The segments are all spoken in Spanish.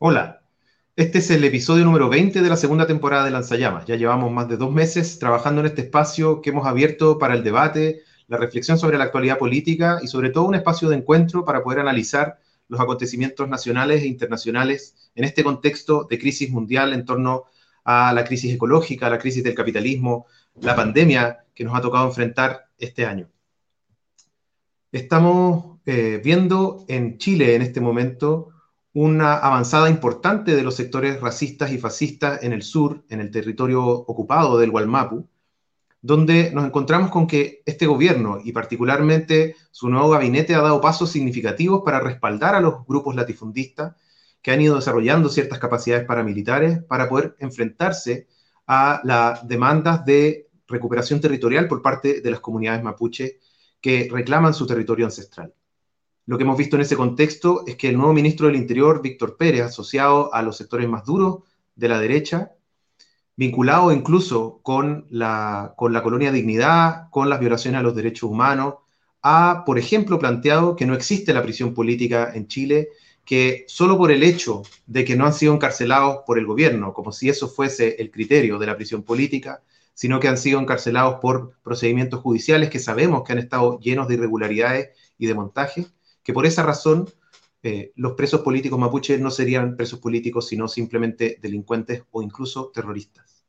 Hola, este es el episodio número 20 de la segunda temporada de Lanzallamas. Ya llevamos más de dos meses trabajando en este espacio que hemos abierto para el debate, la reflexión sobre la actualidad política y sobre todo un espacio de encuentro para poder analizar los acontecimientos nacionales e internacionales en este contexto de crisis mundial en torno a la crisis ecológica, la crisis del capitalismo, la pandemia que nos ha tocado enfrentar este año. Estamos eh, viendo en Chile en este momento una avanzada importante de los sectores racistas y fascistas en el sur, en el territorio ocupado del Gualmapu, donde nos encontramos con que este gobierno y particularmente su nuevo gabinete ha dado pasos significativos para respaldar a los grupos latifundistas que han ido desarrollando ciertas capacidades paramilitares para poder enfrentarse a las demandas de recuperación territorial por parte de las comunidades mapuche que reclaman su territorio ancestral. Lo que hemos visto en ese contexto es que el nuevo ministro del Interior, Víctor Pérez, asociado a los sectores más duros de la derecha, vinculado incluso con la, con la colonia Dignidad, con las violaciones a los derechos humanos, ha, por ejemplo, planteado que no existe la prisión política en Chile, que solo por el hecho de que no han sido encarcelados por el gobierno, como si eso fuese el criterio de la prisión política, sino que han sido encarcelados por procedimientos judiciales que sabemos que han estado llenos de irregularidades y de montaje, que por esa razón eh, los presos políticos mapuches no serían presos políticos, sino simplemente delincuentes o incluso terroristas.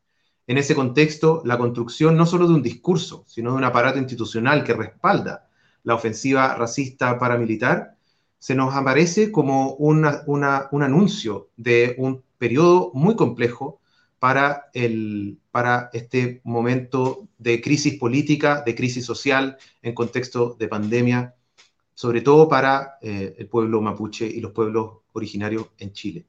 En ese contexto, la construcción no solo de un discurso, sino de un aparato institucional que respalda la ofensiva racista paramilitar, se nos aparece como un anuncio de un periodo muy complejo para, el, para este momento de crisis política, de crisis social, en contexto de pandemia sobre todo para eh, el pueblo mapuche y los pueblos originarios en Chile.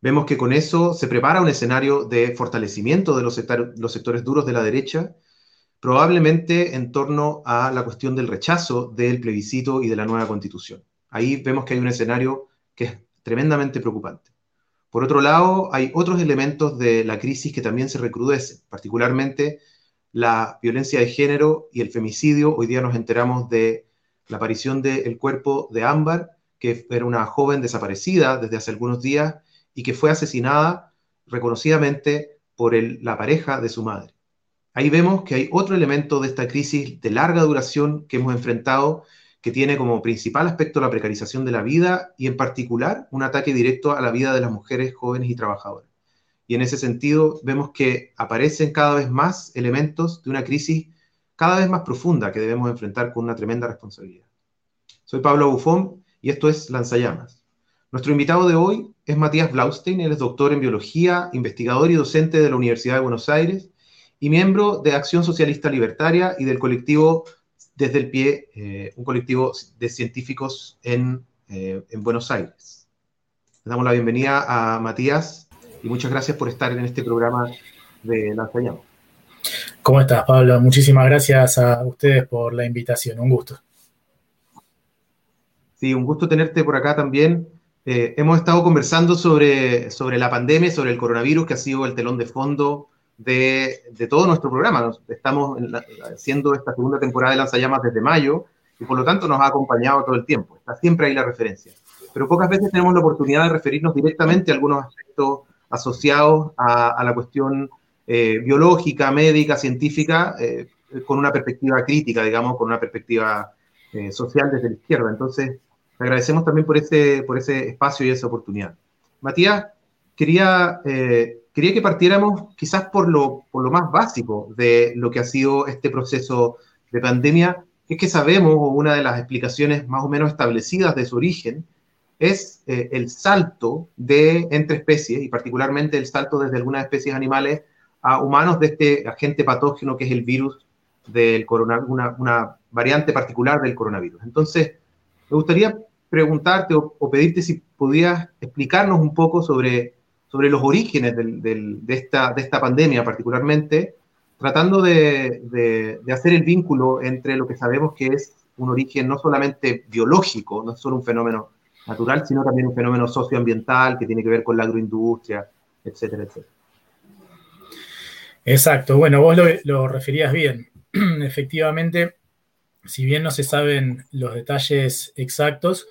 Vemos que con eso se prepara un escenario de fortalecimiento de los, los sectores duros de la derecha, probablemente en torno a la cuestión del rechazo del plebiscito y de la nueva constitución. Ahí vemos que hay un escenario que es tremendamente preocupante. Por otro lado, hay otros elementos de la crisis que también se recrudecen, particularmente la violencia de género y el femicidio. Hoy día nos enteramos de la aparición del cuerpo de Ámbar, que era una joven desaparecida desde hace algunos días y que fue asesinada reconocidamente por la pareja de su madre. Ahí vemos que hay otro elemento de esta crisis de larga duración que hemos enfrentado, que tiene como principal aspecto la precarización de la vida y en particular un ataque directo a la vida de las mujeres jóvenes y trabajadoras. Y en ese sentido vemos que aparecen cada vez más elementos de una crisis cada vez más profunda que debemos enfrentar con una tremenda responsabilidad. Soy Pablo Bufón y esto es Lanzallamas. Nuestro invitado de hoy es Matías Blaustein, él es doctor en biología, investigador y docente de la Universidad de Buenos Aires y miembro de Acción Socialista Libertaria y del colectivo Desde el Pie, eh, un colectivo de científicos en, eh, en Buenos Aires. Le damos la bienvenida a Matías y muchas gracias por estar en este programa de Lanzallamas. ¿Cómo estás, Pablo? Muchísimas gracias a ustedes por la invitación. Un gusto. Sí, un gusto tenerte por acá también. Eh, hemos estado conversando sobre, sobre la pandemia, sobre el coronavirus, que ha sido el telón de fondo de, todo nuestro programa. estamos haciendo esta segunda temporada de Lanzallamas desde mayo y por lo tanto nos ha acompañado todo el tiempo. Está siempre ahí la referencia. Pero pocas veces tenemos la oportunidad de referirnos directamente a algunos aspectos asociados a la cuestión eh, biológica, médica, científica, eh, con una perspectiva crítica, digamos, con una perspectiva eh, social desde la izquierda. Entonces, te agradecemos también por ese, por ese espacio y esa oportunidad. Matías, quería, quería que partiéramos quizás por lo, por lo más básico de lo que ha sido este proceso de pandemia, es que sabemos, o una de las explicaciones más o menos establecidas de su origen, es el salto de entre especies, y particularmente el salto desde algunas especies animales a humanos de este agente patógeno que es el virus del coronavirus, una, variante particular del coronavirus. Entonces, me gustaría preguntarte o, pedirte si podías explicarnos un poco sobre, sobre los orígenes de, esta, de esta pandemia particularmente, tratando de, de, hacer el vínculo entre lo que sabemos que es un origen no solamente biológico, no es solo un fenómeno natural, sino también un fenómeno socioambiental que tiene que ver con la agroindustria, etcétera, etcétera. Exacto, bueno, vos lo, referías bien. Efectivamente, si bien no se saben los detalles exactos,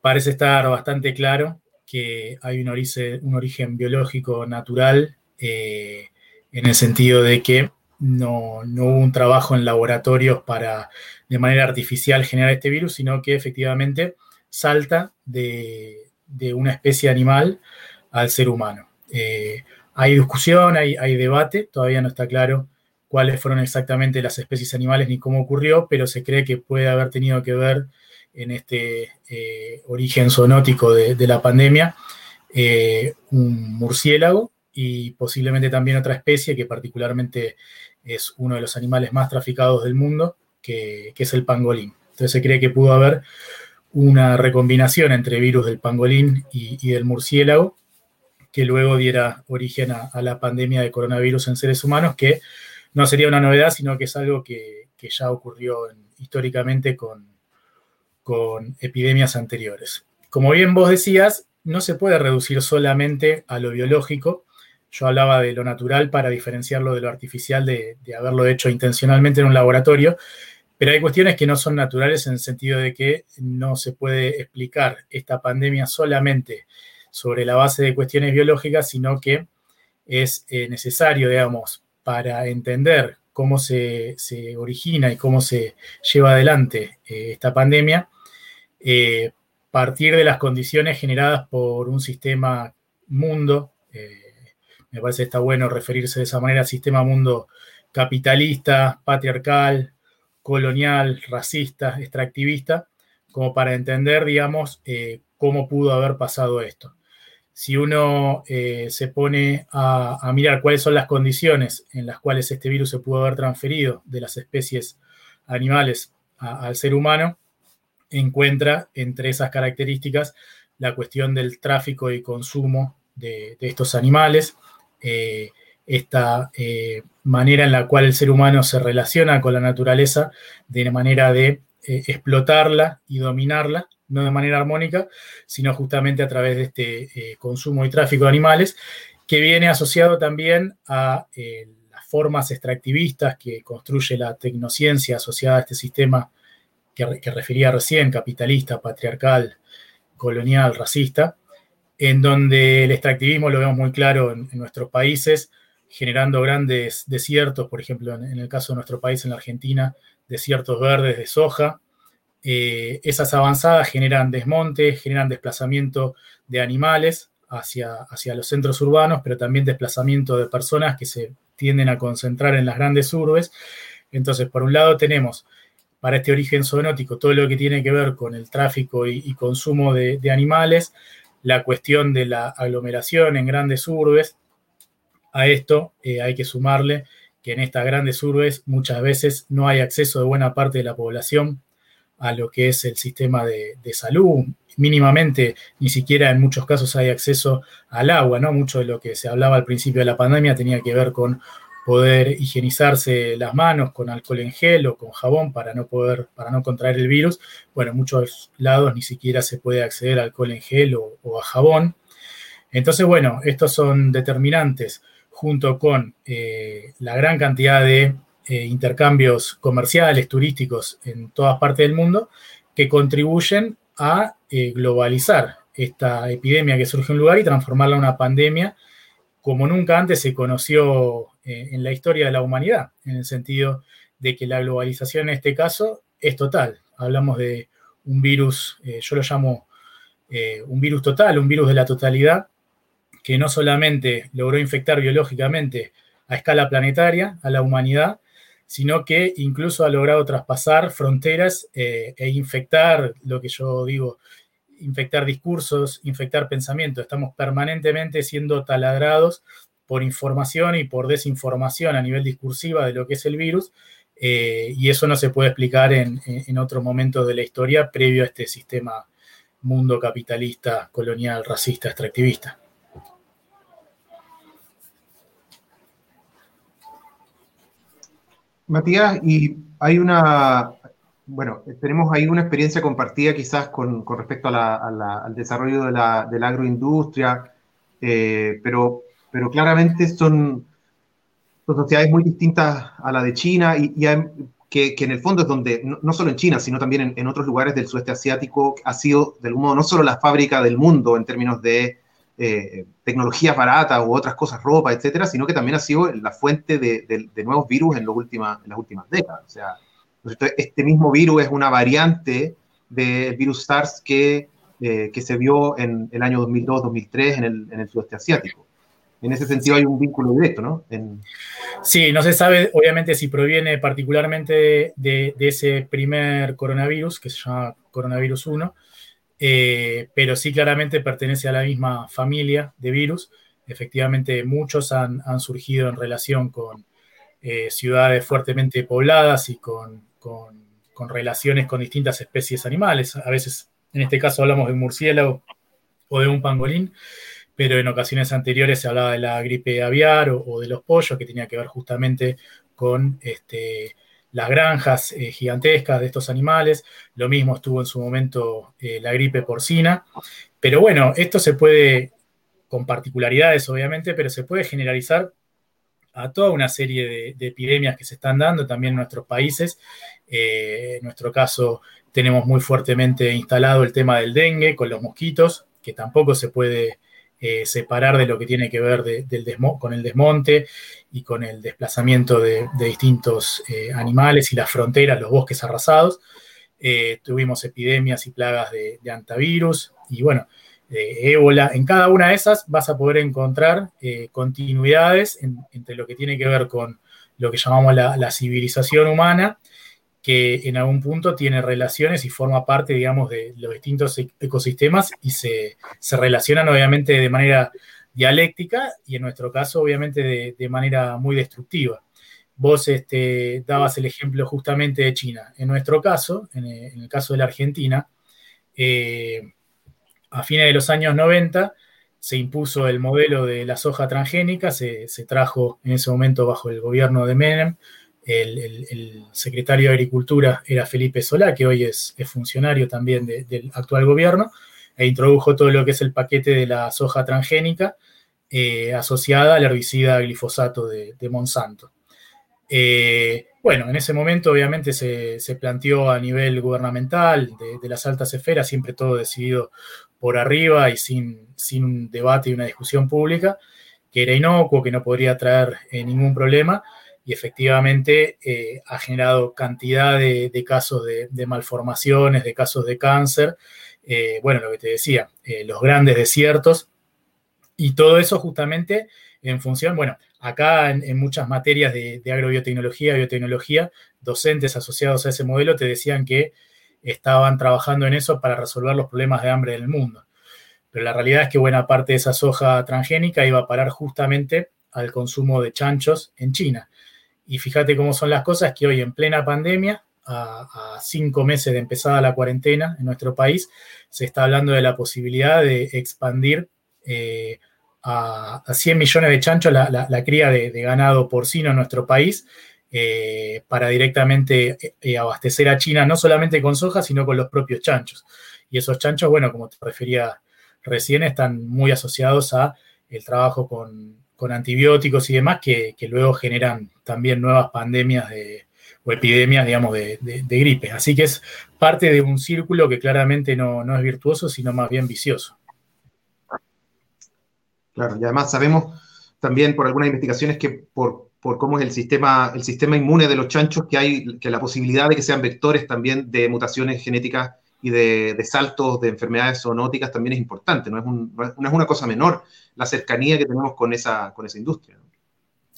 parece estar bastante claro que hay un origen, biológico natural eh, en el sentido de que no, hubo un trabajo en laboratorios para de manera artificial generar este virus, sino que efectivamente salta de, una especie animal al ser humano. Eh, hay discusión, hay, debate, todavía no está claro cuáles fueron exactamente las especies animales ni cómo ocurrió, pero se cree que puede haber tenido que ver en este eh, origen zoonótico de, la pandemia eh, un murciélago y posiblemente también otra especie que particularmente es uno de los animales más traficados del mundo, que, es el pangolín. Entonces se cree que pudo haber una recombinación entre virus del pangolín y, del murciélago, que luego diera origen a, la pandemia de coronavirus en seres humanos, que no sería una novedad, sino que es algo que, ya ocurrió históricamente con, con epidemias anteriores. Como bien vos decías, no se puede reducir solamente a lo biológico, yo hablaba de lo natural para diferenciarlo de lo artificial, de, haberlo hecho intencionalmente en un laboratorio, pero hay cuestiones que no son naturales en el sentido de que no se puede explicar esta pandemia solamente sobre la base de cuestiones biológicas, sino que es eh, necesario, digamos, para entender cómo se, origina y cómo se lleva adelante eh, esta pandemia, eh, partir de las condiciones generadas por un sistema mundo me parece que está bueno referirse de esa manera sistema mundo capitalista, patriarcal, colonial, racista, extractivista, como para entender, digamos, cómo pudo haber pasado esto. Si uno eh, se pone a, mirar cuáles son las condiciones en las cuales este virus se pudo haber transferido de las especies animales al ser humano, encuentra entre esas características la cuestión del tráfico y consumo de estos animales, eh, esta eh, manera en la cual el ser humano se relaciona con la naturaleza de manera de explotarla y dominarla, no de manera armónica, sino justamente a través de este consumo y tráfico de animales, que viene asociado también a las formas extractivistas que construye la tecnociencia asociada a este sistema que, refería recién, capitalista, patriarcal, colonial, racista, en donde el extractivismo lo vemos muy claro en, nuestros países, generando grandes desiertos, por ejemplo, en, el caso de nuestro país, en la Argentina, desiertos verdes de soja. Eh, esas avanzadas generan desmontes, generan desplazamiento de animales hacia, hacia los centros urbanos, pero también desplazamiento de personas que se tienden a concentrar en las grandes urbes. Entonces, por un lado tenemos para este origen zoonótico todo lo que tiene que ver con el tráfico y, consumo de, animales, la cuestión de la aglomeración en grandes urbes. A esto eh, hay que sumarle que en estas grandes urbes muchas veces no hay acceso de buena parte de la población a lo que es el sistema de, salud. Mínimamente, ni siquiera en muchos casos hay acceso al agua, ¿no? Mucho de lo que se hablaba al principio de la pandemia tenía que ver con poder higienizarse las manos con alcohol en gel o con jabón para no poder, para no contraer el virus. Bueno, en muchos lados ni siquiera se puede acceder a alcohol en gel o, a jabón. Entonces, bueno, estos son determinantes junto con eh, la gran cantidad de eh, intercambios comerciales, turísticos en todas partes del mundo, que contribuyen a eh, globalizar esta epidemia que surge en un lugar y transformarla en una pandemia como nunca antes se conoció eh, en la historia de la humanidad, en el sentido de que la globalización en este caso es total. Hablamos de un virus, yo lo llamo un virus total, un virus de la totalidad, que no solamente logró infectar biológicamente a escala planetaria a la humanidad, sino que incluso ha logrado traspasar fronteras e infectar lo que yo digo, infectar discursos, infectar pensamientos. Estamos permanentemente siendo taladrados por información y por desinformación a nivel discursiva de lo que es el virus, eh, y eso no se puede explicar en, en otro momento de la historia previo a este sistema mundo capitalista, colonial, racista, extractivista. Matías, y hay una, bueno, tenemos ahí una experiencia compartida quizás con, respecto al desarrollo de la, agroindustria, eh, pero, pero claramente son, sociedades muy distintas a la de China y, que, en el fondo es donde, no, solo en China, sino también en, otros lugares del sudeste asiático, ha sido de algún modo no solo la fábrica del mundo en términos de eh, tecnología barata u otras cosas, ropa, etcétera, sino que también ha sido la fuente de, nuevos virus en, en las últimas décadas. O sea, este mismo virus es una variante del virus SARS que, eh, que se vio en el año 2002-2003 en el, en el sudeste asiático en ese sentido hay un vínculo directo, ¿no? Sí, no se sabe obviamente si proviene particularmente de, ese primer coronavirus, que se llama coronavirus 1, eh, pero sí claramente pertenece a la misma familia de virus. Efectivamente, muchos han, surgido en relación con eh, ciudades fuertemente pobladas y con, con relaciones con distintas especies animales. A veces, en este caso, hablamos de un murciélago o de un pangolín pero en ocasiones anteriores se hablaba de la gripe aviar o, de los pollos, que tenía que ver justamente con este, las granjas eh, gigantescas de estos animales. Lo mismo estuvo en su momento eh, la gripe porcina. Pero bueno, esto se puede, con particularidades obviamente, pero se puede generalizar a toda una serie de, epidemias que se están dando también en nuestros países. Eh, en nuestro caso tenemos muy fuertemente instalado el tema del dengue con los mosquitos, que tampoco se puede eh, separar de lo que tiene que ver con el desmonte y con el desplazamiento de, distintos eh, animales y las fronteras, los bosques arrasados. Eh, tuvimos epidemias y plagas de, antivirus y bueno, de ébola. En cada una de esas vas a poder encontrar continuidades entre lo que tiene que ver con lo que llamamos la civilización humana que en algún punto tiene relaciones y forma parte, digamos, de los distintos e-, ecosistemas y se, relacionan obviamente de manera dialéctica y en nuestro caso obviamente de, manera muy destructiva. Vos este, dabas el ejemplo justamente de China. En nuestro caso, en, el caso de la Argentina, eh, a fines de los años 90 se impuso el modelo de la soja transgénica, se, se trajo en ese momento bajo el gobierno de Menem, el, secretario de Agricultura era Felipe Solá, que hoy es, funcionario también del actual gobierno, e introdujo todo lo que es el paquete de la soja transgénica eh, asociada al herbicida glifosato de, Monsanto. Eh, bueno, en ese momento obviamente se, planteó a nivel gubernamental, de, las altas esferas, siempre todo decidido por arriba y sin, sin un debate y una discusión pública, que era inocuo, que no podría traer eh, ningún problema, y efectivamente eh, ha generado cantidad de, casos de, malformaciones, de casos de cáncer, eh, bueno, lo que te decía, eh, los grandes desiertos, y todo eso justamente en función, bueno, acá en, muchas materias de, de, agrobiotecnología, biotecnología, docentes asociados a ese modelo te decían que estaban trabajando en eso para resolver los problemas de hambre del mundo. Pero la realidad es que buena parte de esa soja transgénica iba a parar justamente al consumo de chanchos en China. Y fíjate cómo son las cosas que hoy en plena pandemia, a, cinco meses de empezada la cuarentena en nuestro país, se está hablando de la posibilidad de expandir eh, a, 100 millones de chanchos la, cría de, ganado porcino en nuestro país eh, para directamente eh, abastecer a China no solamente con soja, sino con los propios chanchos. Y esos chanchos, bueno, como te refería recién, están muy asociados a el trabajo con, con antibióticos y demás que, luego generan también nuevas pandemias de, o epidemias, digamos, de, gripe. Así que es parte de un círculo que claramente no, es virtuoso, sino más bien vicioso. Claro, y además sabemos también por algunas investigaciones que por, cómo es el sistema, el sistema inmune de los chanchos, que hay que la posibilidad de que sean vectores también de mutaciones genéticas y de, saltos de enfermedades zoonóticas también es importante, no es, no es, una cosa menor la cercanía que tenemos con esa, con esa industria.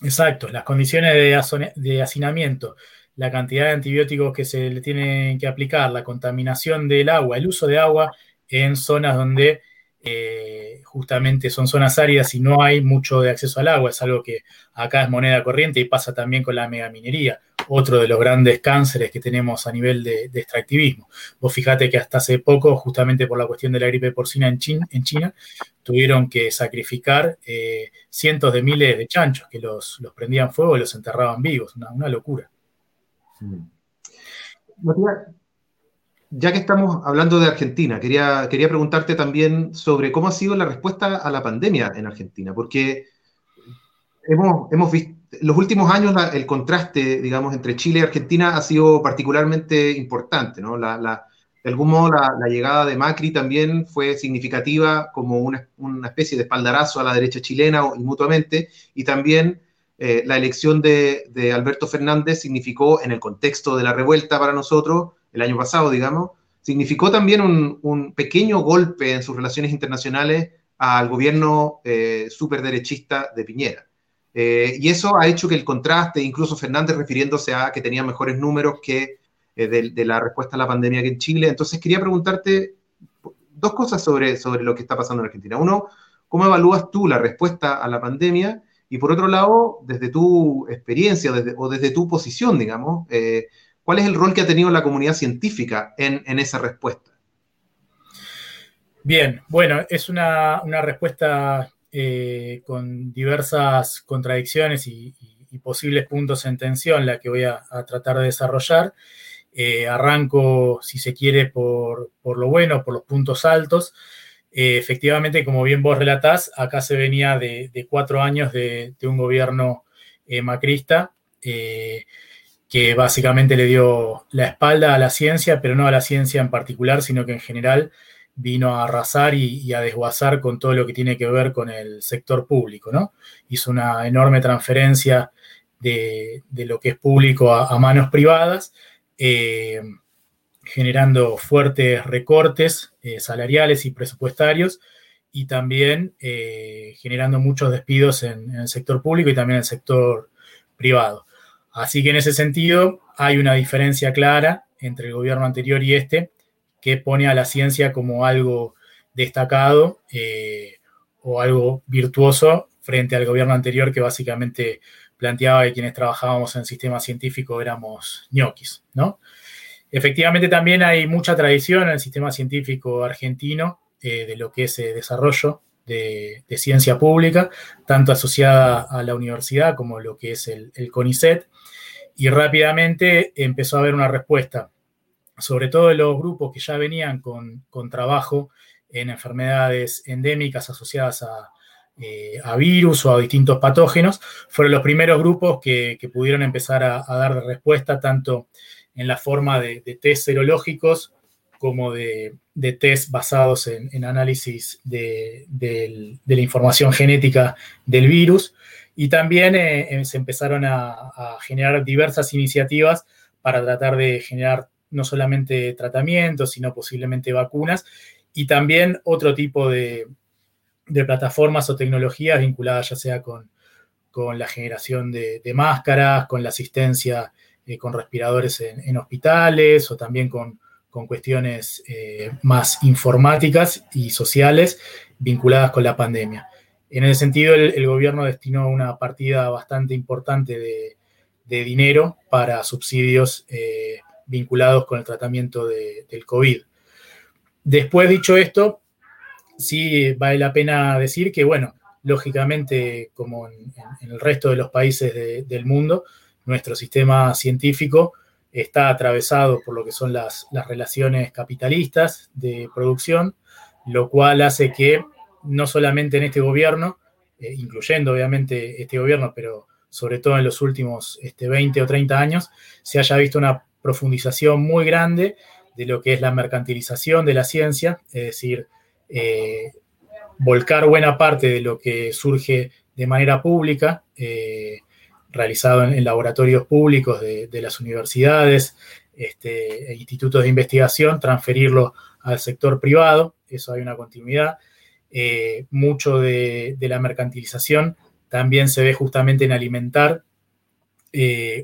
Exacto, las condiciones de, de hacinamiento, la cantidad de antibióticos que se le tienen que aplicar, la contaminación del agua, el uso de agua en zonas donde eh, justamente son zonas áridas y no hay mucho de acceso al agua, es algo que acá es moneda corriente y pasa también con la megaminería, otro de los grandes cánceres que tenemos a nivel de, extractivismo. Vos fijate que hasta hace poco, justamente por la cuestión de la gripe porcina en China, tuvieron que sacrificar eh, cientos de miles de chanchos que los, prendían fuego y los enterraban vivos, una, locura. Ya que estamos hablando de Argentina, quería, quería preguntarte también sobre cómo ha sido la respuesta a la pandemia en Argentina, porque hemos, hemos visto, los últimos años el contraste, digamos, entre Chile y Argentina ha sido particularmente importante, ¿no? La, de algún modo la, llegada de Macri también fue significativa como una, especie de espaldarazo a la derecha chilena y mutuamente, y también eh, la elección de, Alberto Fernández significó, en el contexto de la revuelta para nosotros, el año pasado, digamos, significó también un, pequeño golpe en sus relaciones internacionales al gobierno eh, superderechista de Piñera. Eh, y eso ha hecho que el contraste, incluso Fernández refiriéndose a que tenía mejores números que eh, de, la respuesta a la pandemia que en Chile. Entonces quería preguntarte dos cosas sobre, sobre lo que está pasando en Argentina. Uno, ¿cómo evalúas tú la respuesta a la pandemia? Y por otro lado, desde tu experiencia o desde tu posición, digamos, eh, ¿cuál es el rol que ha tenido la comunidad científica en, en esa respuesta? Bien, bueno, es una, una respuesta eh, con diversas contradicciones y, posibles puntos en tensión, la que voy a, tratar de desarrollar. Eh, arranco, si se quiere, por, lo bueno, por los puntos altos. Eh, efectivamente, como bien vos relatás, acá se venía de, cuatro años de, un gobierno macrista que básicamente le dio la espalda a la ciencia, pero no a la ciencia en particular, sino que en general vino a arrasar y, a desguazar con todo lo que tiene que ver con el sector público, ¿no? Hizo una enorme transferencia de, lo que es público a, manos privadas, eh, generando fuertes recortes eh, salariales y presupuestarios y también eh, generando muchos despidos en, en, el sector público y también en el sector privado. Así que en ese sentido hay una diferencia clara entre el gobierno anterior y este, que pone a la ciencia como algo destacado eh, o algo virtuoso frente al gobierno anterior que básicamente planteaba que quienes trabajábamos en el sistema científico éramos ñoquis, ¿no? Efectivamente también hay mucha tradición en el sistema científico argentino eh, de lo que es el desarrollo de, ciencia pública, tanto asociada a la universidad como lo que es el, el CONICET, y rápidamente empezó a haber una respuesta sobre todo de los grupos que ya venían con, trabajo en enfermedades endémicas asociadas eh, a, virus o a distintos patógenos, fueron los primeros grupos que, pudieron empezar a, dar respuesta tanto en la forma de, test serológicos como de, test basados en, análisis de, la información genética del virus. Y también eh, se empezaron a, generar diversas iniciativas para tratar de generar no solamente tratamientos, sino posiblemente vacunas, y también otro tipo de, plataformas o tecnologías vinculadas ya sea con, la generación de, máscaras, con la asistencia eh, con respiradores en, hospitales o también con, cuestiones eh, más informáticas y sociales vinculadas con la pandemia. En ese sentido, el, gobierno destinó una partida bastante importante de, dinero para subsidios eh, vinculados con el tratamiento del COVID. Después dicho esto, sí vale la pena decir que, bueno, lógicamente, como en, el resto de los países del mundo, nuestro sistema científico está atravesado por lo que son las, relaciones capitalistas de producción, lo cual hace que no solamente en este gobierno, eh, incluyendo obviamente este gobierno, pero sobre todo en los últimos este, 20 o 30 años, se haya visto una profundización muy grande de lo que es la mercantilización de la ciencia, es decir, eh, volcar buena parte de lo que surge de manera pública, eh, realizado en, laboratorios públicos de, las universidades este, e institutos de investigación, transferirlo al sector privado, eso hay una continuidad. Eh, mucho de, la mercantilización también se ve justamente en alimentar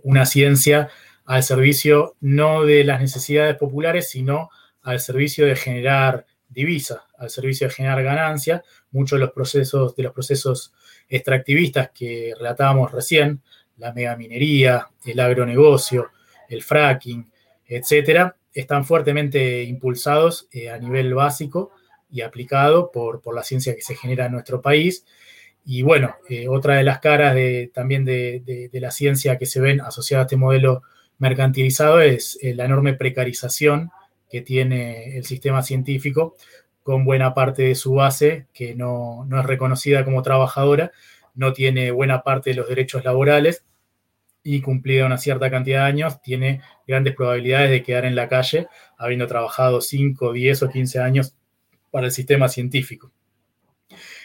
una ciencia al servicio no de las necesidades populares, sino al servicio de generar divisa, al servicio de generar ganancia. Muchos de los procesos, de los procesos extractivistas que relatábamos recién, la megaminería, el agronegocio, el fracking, etcétera, están fuertemente impulsados eh, a nivel básico y aplicado por, la ciencia que se genera en nuestro país. Y bueno, eh, otra de las caras de, también de, de, la ciencia que se ven asociada a este modelo mercantilizado es eh, la enorme precarización que tiene el sistema científico con buena parte de su base que no, es reconocida como trabajadora, no tiene buena parte de los derechos laborales y cumplida una cierta cantidad de años, tiene grandes probabilidades de quedar en la calle, habiendo trabajado 5, 10 o 15 años para el sistema científico.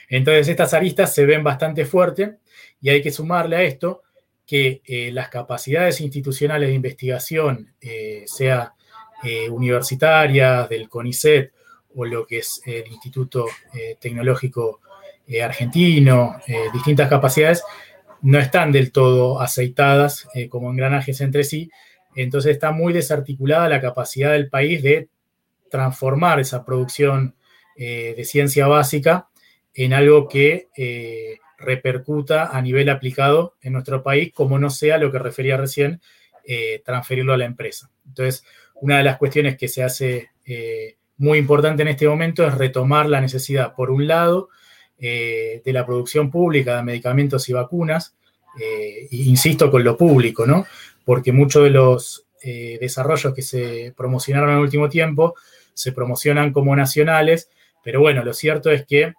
Entonces, estas aristas se ven bastante fuertes y hay que sumarle a esto que eh, las capacidades institucionales de investigación, eh, sea eh, universitarias, del CONICET o lo que es el Instituto Tecnológico Argentino, distintas capacidades, no están del todo aceitadas como engranajes entre sí. Entonces está muy desarticulada la capacidad del país de transformar esa producción de ciencia básica en algo que repercuta a nivel aplicado en nuestro país, como no sea lo que refería recién, eh, transferirlo a la empresa. Entonces, una de las cuestiones que se hace eh, muy importante en este momento es retomar la necesidad, por un lado, eh, de la producción pública de medicamentos y vacunas, insisto con lo público, ¿no? Porque muchos de los desarrollos que se promocionaron en el último tiempo se promocionan como nacionales, pero bueno, lo cierto es que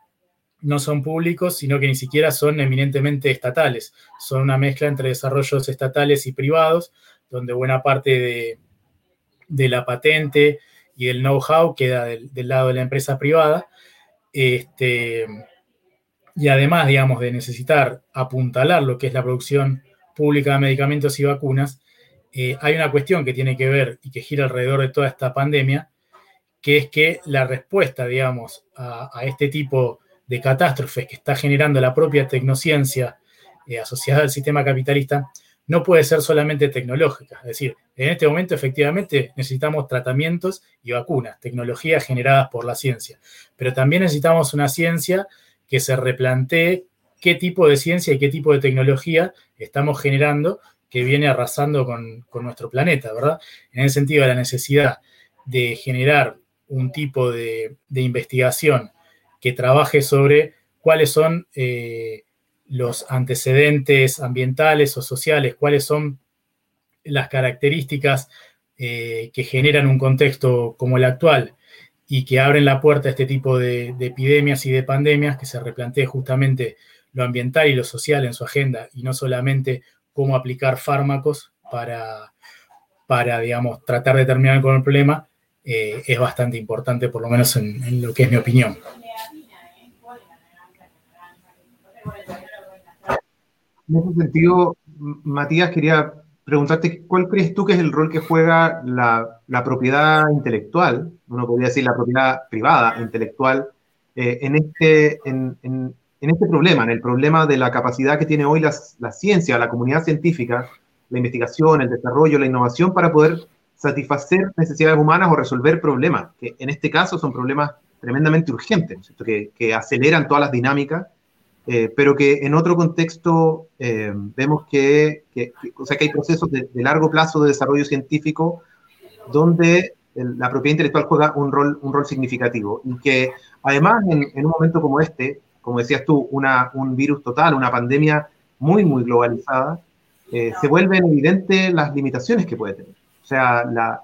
no son públicos, sino que ni siquiera son eminentemente estatales. Son una mezcla entre desarrollos estatales y privados, donde buena parte de, la patente y del know-how queda del, lado de la empresa privada. Este, y además, digamos, de necesitar apuntalar lo que es la producción pública de medicamentos y vacunas, eh, hay una cuestión que tiene que ver y que gira alrededor de toda esta pandemia, que es que la respuesta, digamos, a, a este tipo de catástrofes que está generando la propia tecnociencia eh, asociada al sistema capitalista no puede ser solamente tecnológica. Es decir, en este momento efectivamente necesitamos tratamientos y vacunas, tecnologías generadas por la ciencia, pero también necesitamos una ciencia que se replantee qué tipo de ciencia y qué tipo de tecnología estamos generando que viene arrasando con, nuestro planeta, ¿verdad? En el sentido de la necesidad de generar un tipo de, de investigación que trabaje sobre cuáles son eh, los antecedentes ambientales o sociales, cuáles son las características eh, que generan un contexto como el actual y que abren la puerta a este tipo de, epidemias y de pandemias, que se replantee justamente lo ambiental y lo social en su agenda y no solamente cómo aplicar fármacos para, para digamos, tratar de terminar con el problema, eh, es bastante importante, por lo menos en lo que es mi opinión. En ese sentido, Matías, quería preguntarte, ¿cuál crees tú que es el rol que juega la, propiedad intelectual, uno podría decir la propiedad privada intelectual, eh, en, este, en, este problema, en el problema de la capacidad que tiene hoy la, la ciencia, la comunidad científica, la investigación, el desarrollo, la innovación para poder satisfacer necesidades humanas o resolver problemas, que en este caso son problemas tremendamente urgentes, que, que, aceleran todas las dinámicas eh, pero que en otro contexto eh, vemos que, o sea, que hay procesos de, largo plazo de desarrollo científico donde la propiedad intelectual juega un rol, un rol significativo y que además en, un momento como este, como decías tú, una, un virus total, una pandemia muy, muy globalizada, eh, se vuelven evidentes las limitaciones que puede tener. O sea, la,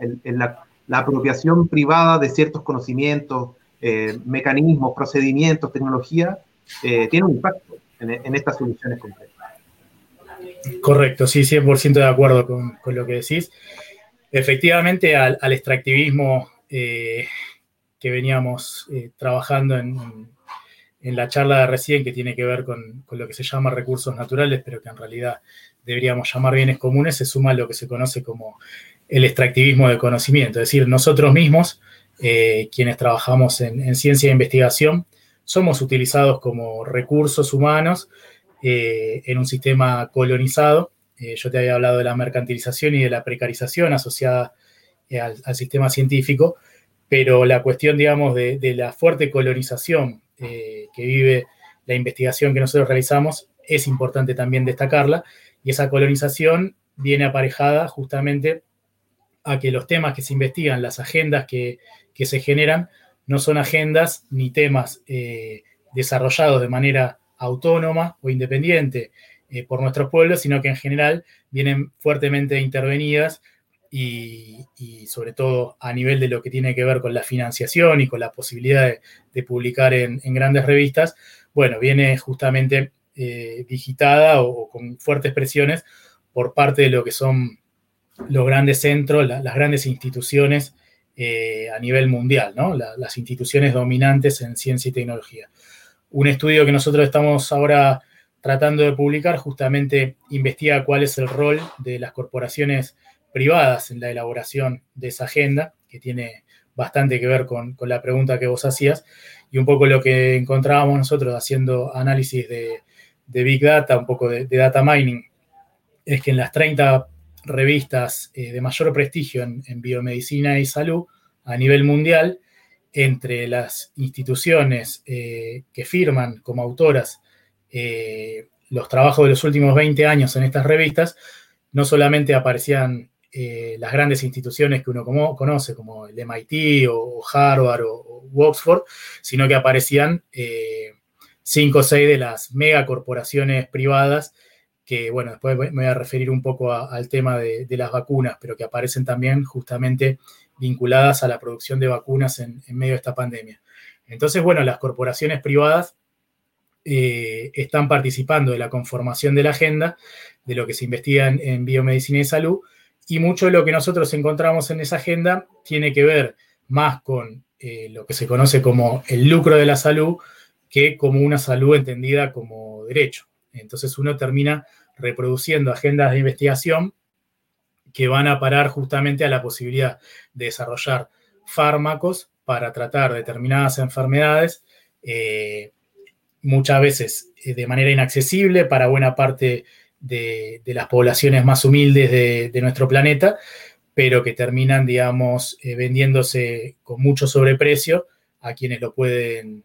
la apropiación privada de ciertos conocimientos, mecanismos, procedimientos, tecnología, eh, tiene un impacto en, estas soluciones concretas. Correcto, sí, 100% de acuerdo con, lo que decís. Efectivamente, al, extractivismo eh, que veníamos eh, trabajando en, la charla de recién, que tiene que ver con, lo que se llama recursos naturales, pero que en realidad deberíamos llamar bienes comunes, se suma lo que se conoce como el extractivismo de conocimiento. Es decir, nosotros mismos, quienes trabajamos en ciencia e investigación, somos utilizados como recursos humanos eh, en un sistema colonizado. Eh, yo te había hablado de la mercantilización y de la precarización asociada eh, al, sistema científico, pero la cuestión, digamos, de, la fuerte colonización que vive la investigación que nosotros realizamos es importante también destacarla, y esa colonización viene aparejada justamente a que los temas que se investigan, las agendas que, que se generan, no son agendas ni temas eh, desarrollados de manera autónoma o independiente eh, por nuestros pueblos, sino que en general vienen fuertemente intervenidas y, sobre todo a nivel de lo que tiene que ver con la financiación y con la posibilidad de, publicar en, grandes revistas, bueno, viene justamente digitada o, con fuertes presiones por parte de lo que son los grandes centros, las grandes instituciones a nivel mundial, ¿no? las instituciones dominantes en ciencia y tecnología. Un estudio que nosotros estamos ahora tratando de publicar justamente investiga cuál es el rol de las corporaciones privadas en la elaboración de esa agenda, que tiene bastante que ver con, la pregunta que vos hacías, y un poco lo que encontrábamos nosotros haciendo análisis de, Big Data, un poco de, data mining, es que en las 30 revistas eh, de mayor prestigio en, biomedicina y salud a nivel mundial, entre las instituciones eh, que firman como autoras eh, los trabajos de los últimos 20 años en estas revistas, no solamente aparecían las grandes instituciones que uno conoce, como el MIT o Harvard o, Oxford, sino que aparecían cinco o seis de las megacorporaciones privadas que, bueno, después me voy a referir un poco al tema de, las vacunas, pero que aparecen también justamente vinculadas a la producción de vacunas en, medio de esta pandemia. Entonces, bueno, las corporaciones privadas eh, están participando de la conformación de la agenda, de lo que se investiga en, biomedicina y salud, y mucho de lo que nosotros encontramos en esa agenda tiene que ver más con eh, lo que se conoce como el lucro de la salud que como una salud entendida como derecho. Entonces uno termina reproduciendo agendas de investigación que van a parar justamente a la posibilidad de desarrollar fármacos para tratar determinadas enfermedades, eh, muchas veces eh, de manera inaccesible para buena parte de, las poblaciones más humildes de, nuestro planeta, pero que terminan, digamos, eh, vendiéndose con mucho sobreprecio a quienes lo pueden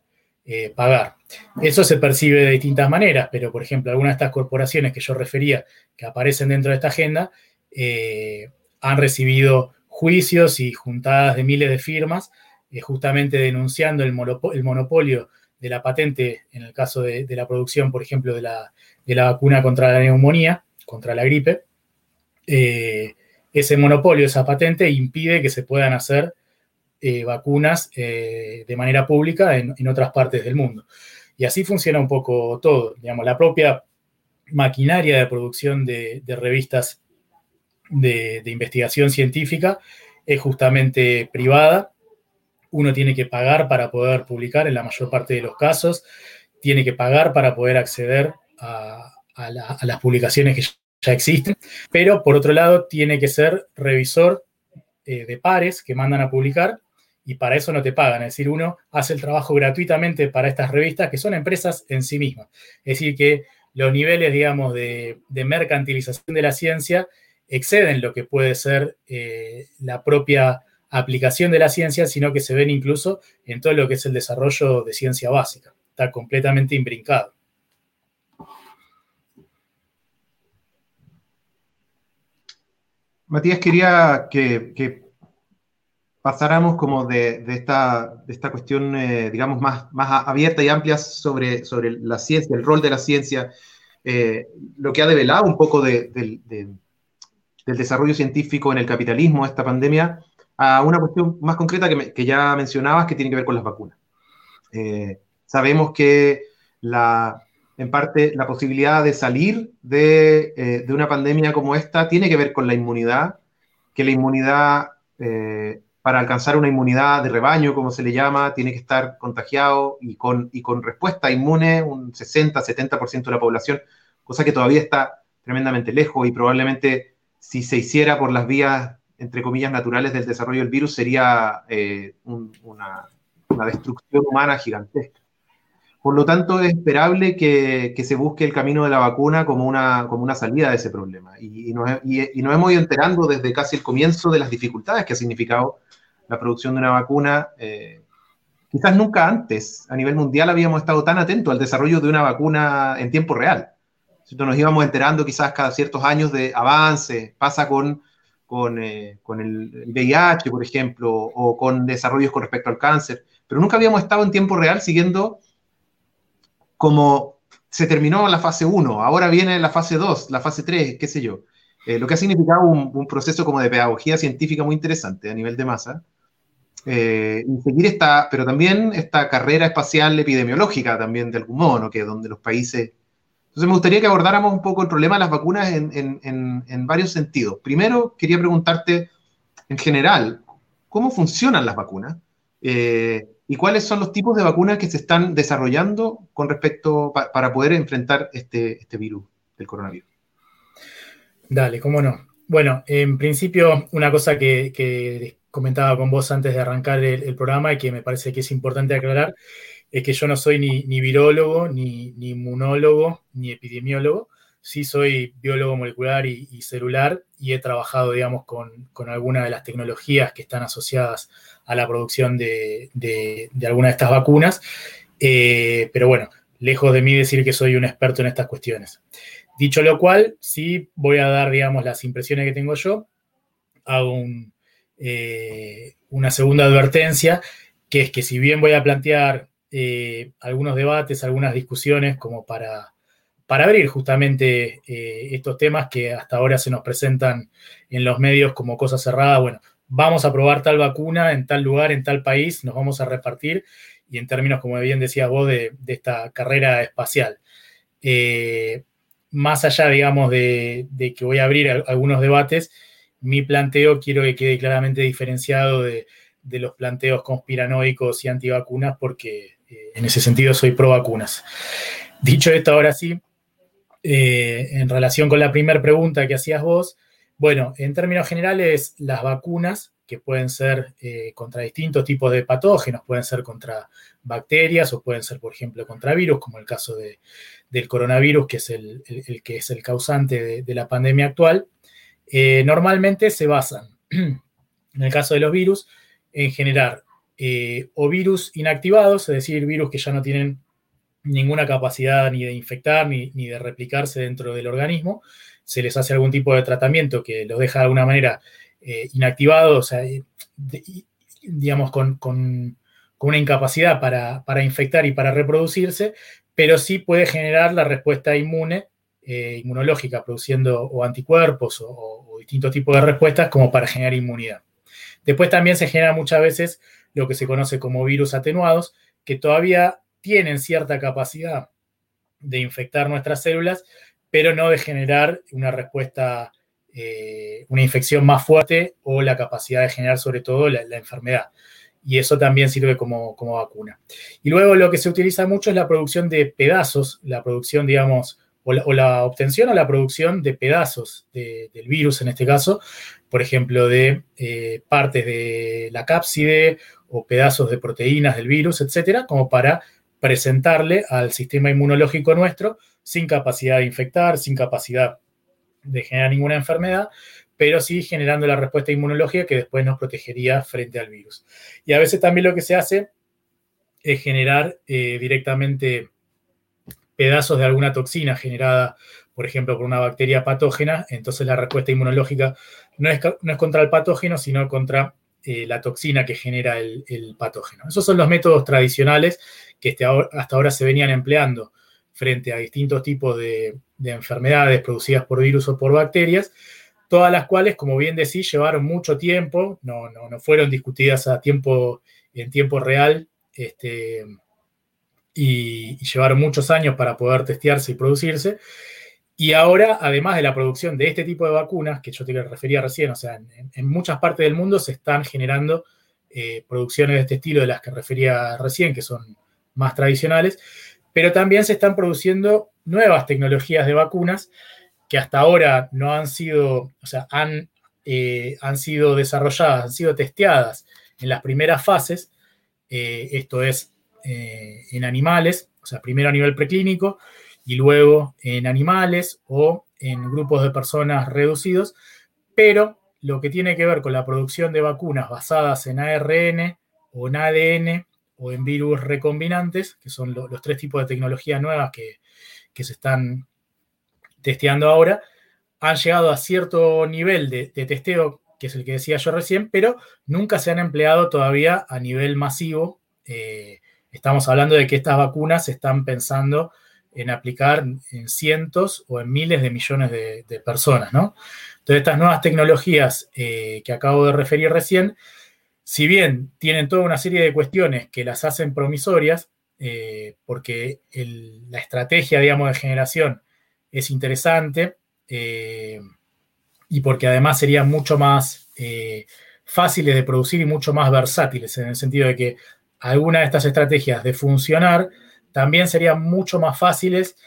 pagar. Eso se percibe de distintas maneras, pero por ejemplo, algunas de estas corporaciones que yo refería que aparecen dentro de esta agenda eh, han recibido juicios y juntadas de miles de firmas, eh, justamente denunciando el, monopolio de la patente, en el caso de, la producción, por ejemplo, de la, vacuna contra la neumonía, contra la gripe. Eh, ese monopolio, esa patente, impide que se puedan hacer vacunas de manera pública en, otras partes del mundo. Y así funciona un poco todo. Digamos, la propia maquinaria de producción de, de revistas de, investigación científica es justamente privada. Uno tiene que pagar para poder publicar en la mayor parte de los casos, tiene que pagar para poder acceder a, las publicaciones que ya existen, pero por otro lado tiene que ser revisor eh, de pares que mandan a publicar y para eso no te pagan. Es decir, uno hace el trabajo gratuitamente para estas revistas que son empresas en sí mismas. Es decir, que los niveles, digamos, de mercantilización de la ciencia exceden lo que puede ser eh, la propia aplicación de la ciencia, sino que se ven incluso en todo lo que es el desarrollo de ciencia básica. Está completamente imbrincado. Matías, quería que, pasáramos como de, esta, esta, cuestión, eh, digamos, más, más abierta y amplia sobre, sobre la ciencia, el rol de la ciencia, eh, lo que ha develado un poco de del desarrollo científico en el capitalismo, esta pandemia, a una cuestión más concreta que, ya mencionabas, que tiene que ver con las vacunas. Eh, sabemos que la, en parte la posibilidad de salir de, de, una pandemia como esta tiene que ver con la inmunidad, que la inmunidad, para alcanzar una inmunidad de rebaño, como se le llama, tiene que estar contagiado y con, y con respuesta inmune un 60-70% de la población, cosa que todavía está tremendamente lejos y probablemente si se hiciera por las vías, entre comillas, naturales del desarrollo del virus, sería eh, una, destrucción humana gigantesca. Por lo tanto, es esperable que, se busque el camino de la vacuna como una, como una salida de ese problema. Y, nos, hemos ido enterando desde casi el comienzo de las dificultades que ha significado la producción de una vacuna. Eh, quizás nunca antes a nivel mundial habíamos estado tan atentos al desarrollo de una vacuna en tiempo real. Nos íbamos enterando quizás cada ciertos años de avances, pasa con, con, eh, con el VIH, por ejemplo, o con desarrollos con respecto al cáncer, pero nunca habíamos estado en tiempo real siguiendo como se terminó la fase 1, ahora viene la fase 2, la fase 3, qué sé yo. Eh, lo que ha significado un, un, proceso como de pedagogía científica muy interesante a nivel de masa. Eh, y seguir esta, pero también esta carrera espacial epidemiológica también de algún modo, ¿no? que donde los países Entonces me gustaría que abordáramos un poco el problema de las vacunas en, varios sentidos. Primero, quería preguntarte en general, ¿cómo funcionan las vacunas? Eh, ¿Y cuáles son los tipos de vacunas que se están desarrollando con respecto para poder enfrentar este, este virus del coronavirus? Dale, cómo no. Bueno, en principio, una cosa que, comentaba con vos antes de arrancar el, programa y que me parece que es importante aclarar es que yo no soy ni, ni virólogo, ni, inmunólogo, ni epidemiólogo. Sí soy biólogo molecular y, celular y he trabajado, digamos, con, con algunas de las tecnologías que están asociadas a la producción de, de, de alguna de estas vacunas. Eh, pero bueno, lejos de mí decir que soy un experto en estas cuestiones. Dicho lo cual, sí voy a dar, digamos, las impresiones que tengo yo. Hago eh, una segunda advertencia, que es que si bien voy a plantear eh, algunos debates, algunas discusiones como para, para abrir justamente estos temas que hasta ahora se nos presentan en los medios como cosas cerradas, bueno, vamos a probar tal vacuna en tal lugar, en tal país, nos vamos a repartir y en términos, como bien decías vos, de, esta carrera espacial más allá, digamos, de, que voy a abrir algunos debates, mi planteo quiero que quede claramente diferenciado de, los planteos conspiranoicos y antivacunas, porque eh, en ese sentido soy pro vacunas. Dicho esto, ahora sí, eh, en relación con la primera pregunta que hacías vos, bueno, en términos generales, las vacunas, que pueden ser eh, contra distintos tipos de patógenos, pueden ser contra bacterias o pueden ser, por ejemplo, contra virus, como el caso de, del coronavirus, que es el, que es el causante de, la pandemia actual, eh, normalmente se basan, en el caso de los virus, en generar eh, o virus inactivados, es decir, virus que ya no tienen ninguna capacidad ni de infectar ni, de replicarse dentro del organismo, se les hace algún tipo de tratamiento que los deja de alguna manera eh, inactivados, o sea, digamos, con, una incapacidad para, para, infectar y para reproducirse, pero sí puede generar la respuesta inmune, eh, inmunológica, produciendo o anticuerpos o, distintos tipos de respuestas como para generar inmunidad. Después también se genera muchas veces lo que se conoce como virus atenuados, que todavía tienen cierta capacidad de infectar nuestras células, pero no de generar una respuesta, eh, una infección más fuerte o la capacidad de generar sobre todo la enfermedad y eso también sirve como, vacuna. Y luego lo que se utiliza mucho es la producción de pedazos, la producción, digamos, o la, obtención o la producción de pedazos del virus en este caso, por ejemplo, de eh, partes de la cápside o pedazos de proteínas del virus, etcétera, como para presentarle al sistema inmunológico nuestro sin capacidad de infectar, sin capacidad de generar ninguna enfermedad, pero sí generando la respuesta inmunológica que después nos protegería frente al virus. Y a veces también lo que se hace es generar eh, directamente pedazos de alguna toxina generada, por ejemplo, por una bacteria patógena, entonces la respuesta inmunológica no es, contra el patógeno, sino contra eh, la toxina que genera el, patógeno. Esos son los métodos tradicionales que este hasta ahora se venían empleando frente a distintos tipos de, de enfermedades producidas por virus o por bacterias, todas las cuales, como bien decís, llevaron mucho tiempo, no, no, fueron discutidas a tiempo, en tiempo real, este, y, llevaron muchos años para poder testearse y producirse. Y ahora, además de la producción de este tipo de vacunas, que yo te refería recién, o sea, en, muchas partes del mundo se están generando eh, producciones de este estilo de las que refería recién, que son más tradicionales, pero también se están produciendo nuevas tecnologías de vacunas que hasta ahora no han sido, o sea, han, eh, han sido desarrolladas, han sido testeadas en las primeras fases, eh, esto es eh, en animales, o sea, primero a nivel preclínico y luego en animales o en grupos de personas reducidos, pero lo que tiene que ver con la producción de vacunas basadas en ARN o en ADN o en virus recombinantes, que son los tres tipos de tecnologías nuevas que, que se están testeando ahora, han llegado a cierto nivel de, testeo, que es el que decía yo recién, pero nunca se han empleado todavía a nivel masivo. Eh, estamos hablando de que estas vacunas se están pensando en aplicar en cientos o en miles de millones de, personas, ¿no? Entonces, estas nuevas tecnologías eh, que acabo de referir recién, si bien tienen toda una serie de cuestiones que las hacen promisorias, eh, porque la estrategia, digamos, de generación es interesante y porque además serían mucho más fáciles de producir y mucho más versátiles, en el sentido de que algunas de estas estrategias de funcionar también serían mucho más fáciles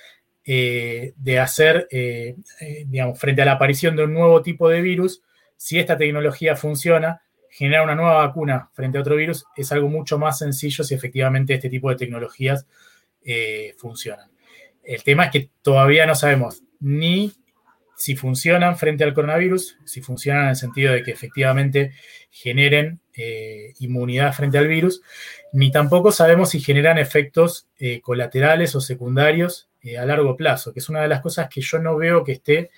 eh, de hacer, eh, eh, digamos, frente a la aparición de un nuevo tipo de virus, si esta tecnología funciona, generar una nueva vacuna frente a otro virus es algo mucho más sencillo si efectivamente este tipo de tecnologías funcionan. El tema es que todavía no sabemos ni si funcionan frente al coronavirus, si funcionan en el sentido de que efectivamente generen inmunidad frente al virus, ni tampoco sabemos si generan efectos colaterales o secundarios eh, a largo plazo, que es una de las cosas que yo no veo que esté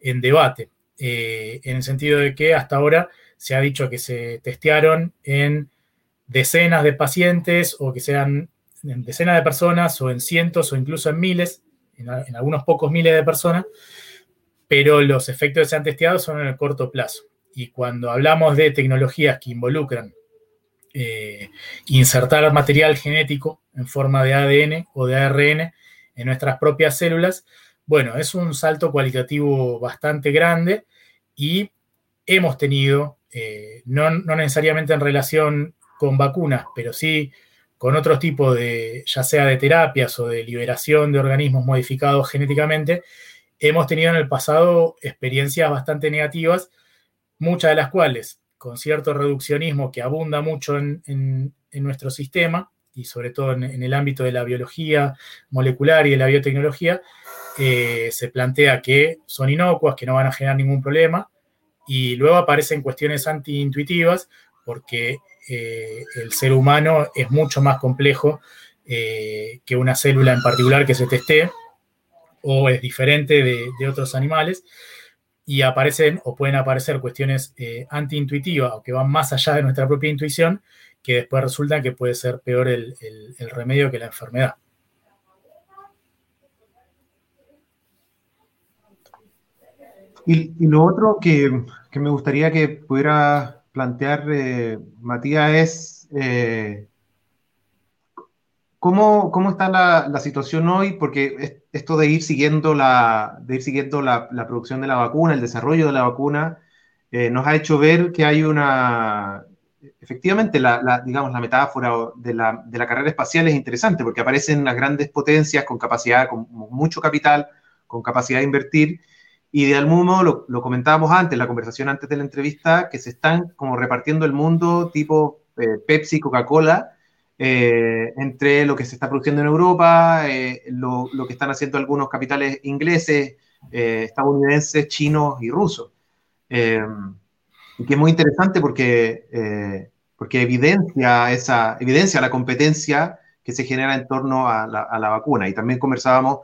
en debate, eh, en el sentido de que hasta ahora se ha dicho que se testearon en decenas de pacientes o que sean en decenas de personas o en cientos o incluso en miles, en, algunos pocos miles de personas, pero los efectos que se han testeado son en el corto plazo. Y cuando hablamos de tecnologías que involucran eh, insertar material genético en forma de ADN o de ARN, en nuestras propias células, bueno, es un salto cualitativo bastante grande y hemos tenido, eh, no, necesariamente en relación con vacunas, pero sí con otros tipos de, ya sea de terapias o de liberación de organismos modificados genéticamente, hemos tenido en el pasado experiencias bastante negativas, muchas de las cuales con cierto reduccionismo que abunda mucho en nuestro sistema, y sobre todo en, el ámbito de la biología molecular y de la biotecnología, eh, se plantea que son inocuas, que no van a generar ningún problema, y luego aparecen cuestiones antiintuitivas porque eh, el ser humano es mucho más complejo eh, que una célula en particular que se testee, o es diferente de, otros animales, y aparecen o pueden aparecer cuestiones antiintuitivas o que van más allá de nuestra propia intuición, que después resulta que puede ser peor el, remedio que la enfermedad. Y, lo otro que, me gustaría que pudiera plantear eh, Matías es eh, ¿cómo, está la, situación hoy, porque esto de ir siguiendo la, de ir siguiendo la, producción de la vacuna, el desarrollo de la vacuna, eh, nos ha hecho ver que hay una, efectivamente, la, digamos, la metáfora de la, carrera espacial es interesante porque aparecen las grandes potencias con capacidad, con mucho capital, con capacidad de invertir, y de algún modo lo, comentábamos antes, la conversación antes de la entrevista, que se están como repartiendo el mundo tipo eh, Pepsi, Coca-Cola, eh, entre lo que se está produciendo en Europa, eh, lo, lo, que están haciendo algunos capitales ingleses, estadounidenses, chinos y rusos y que es muy interesante porque, porque evidencia, esa, evidencia la competencia que se genera en torno a la, vacuna. Y también conversábamos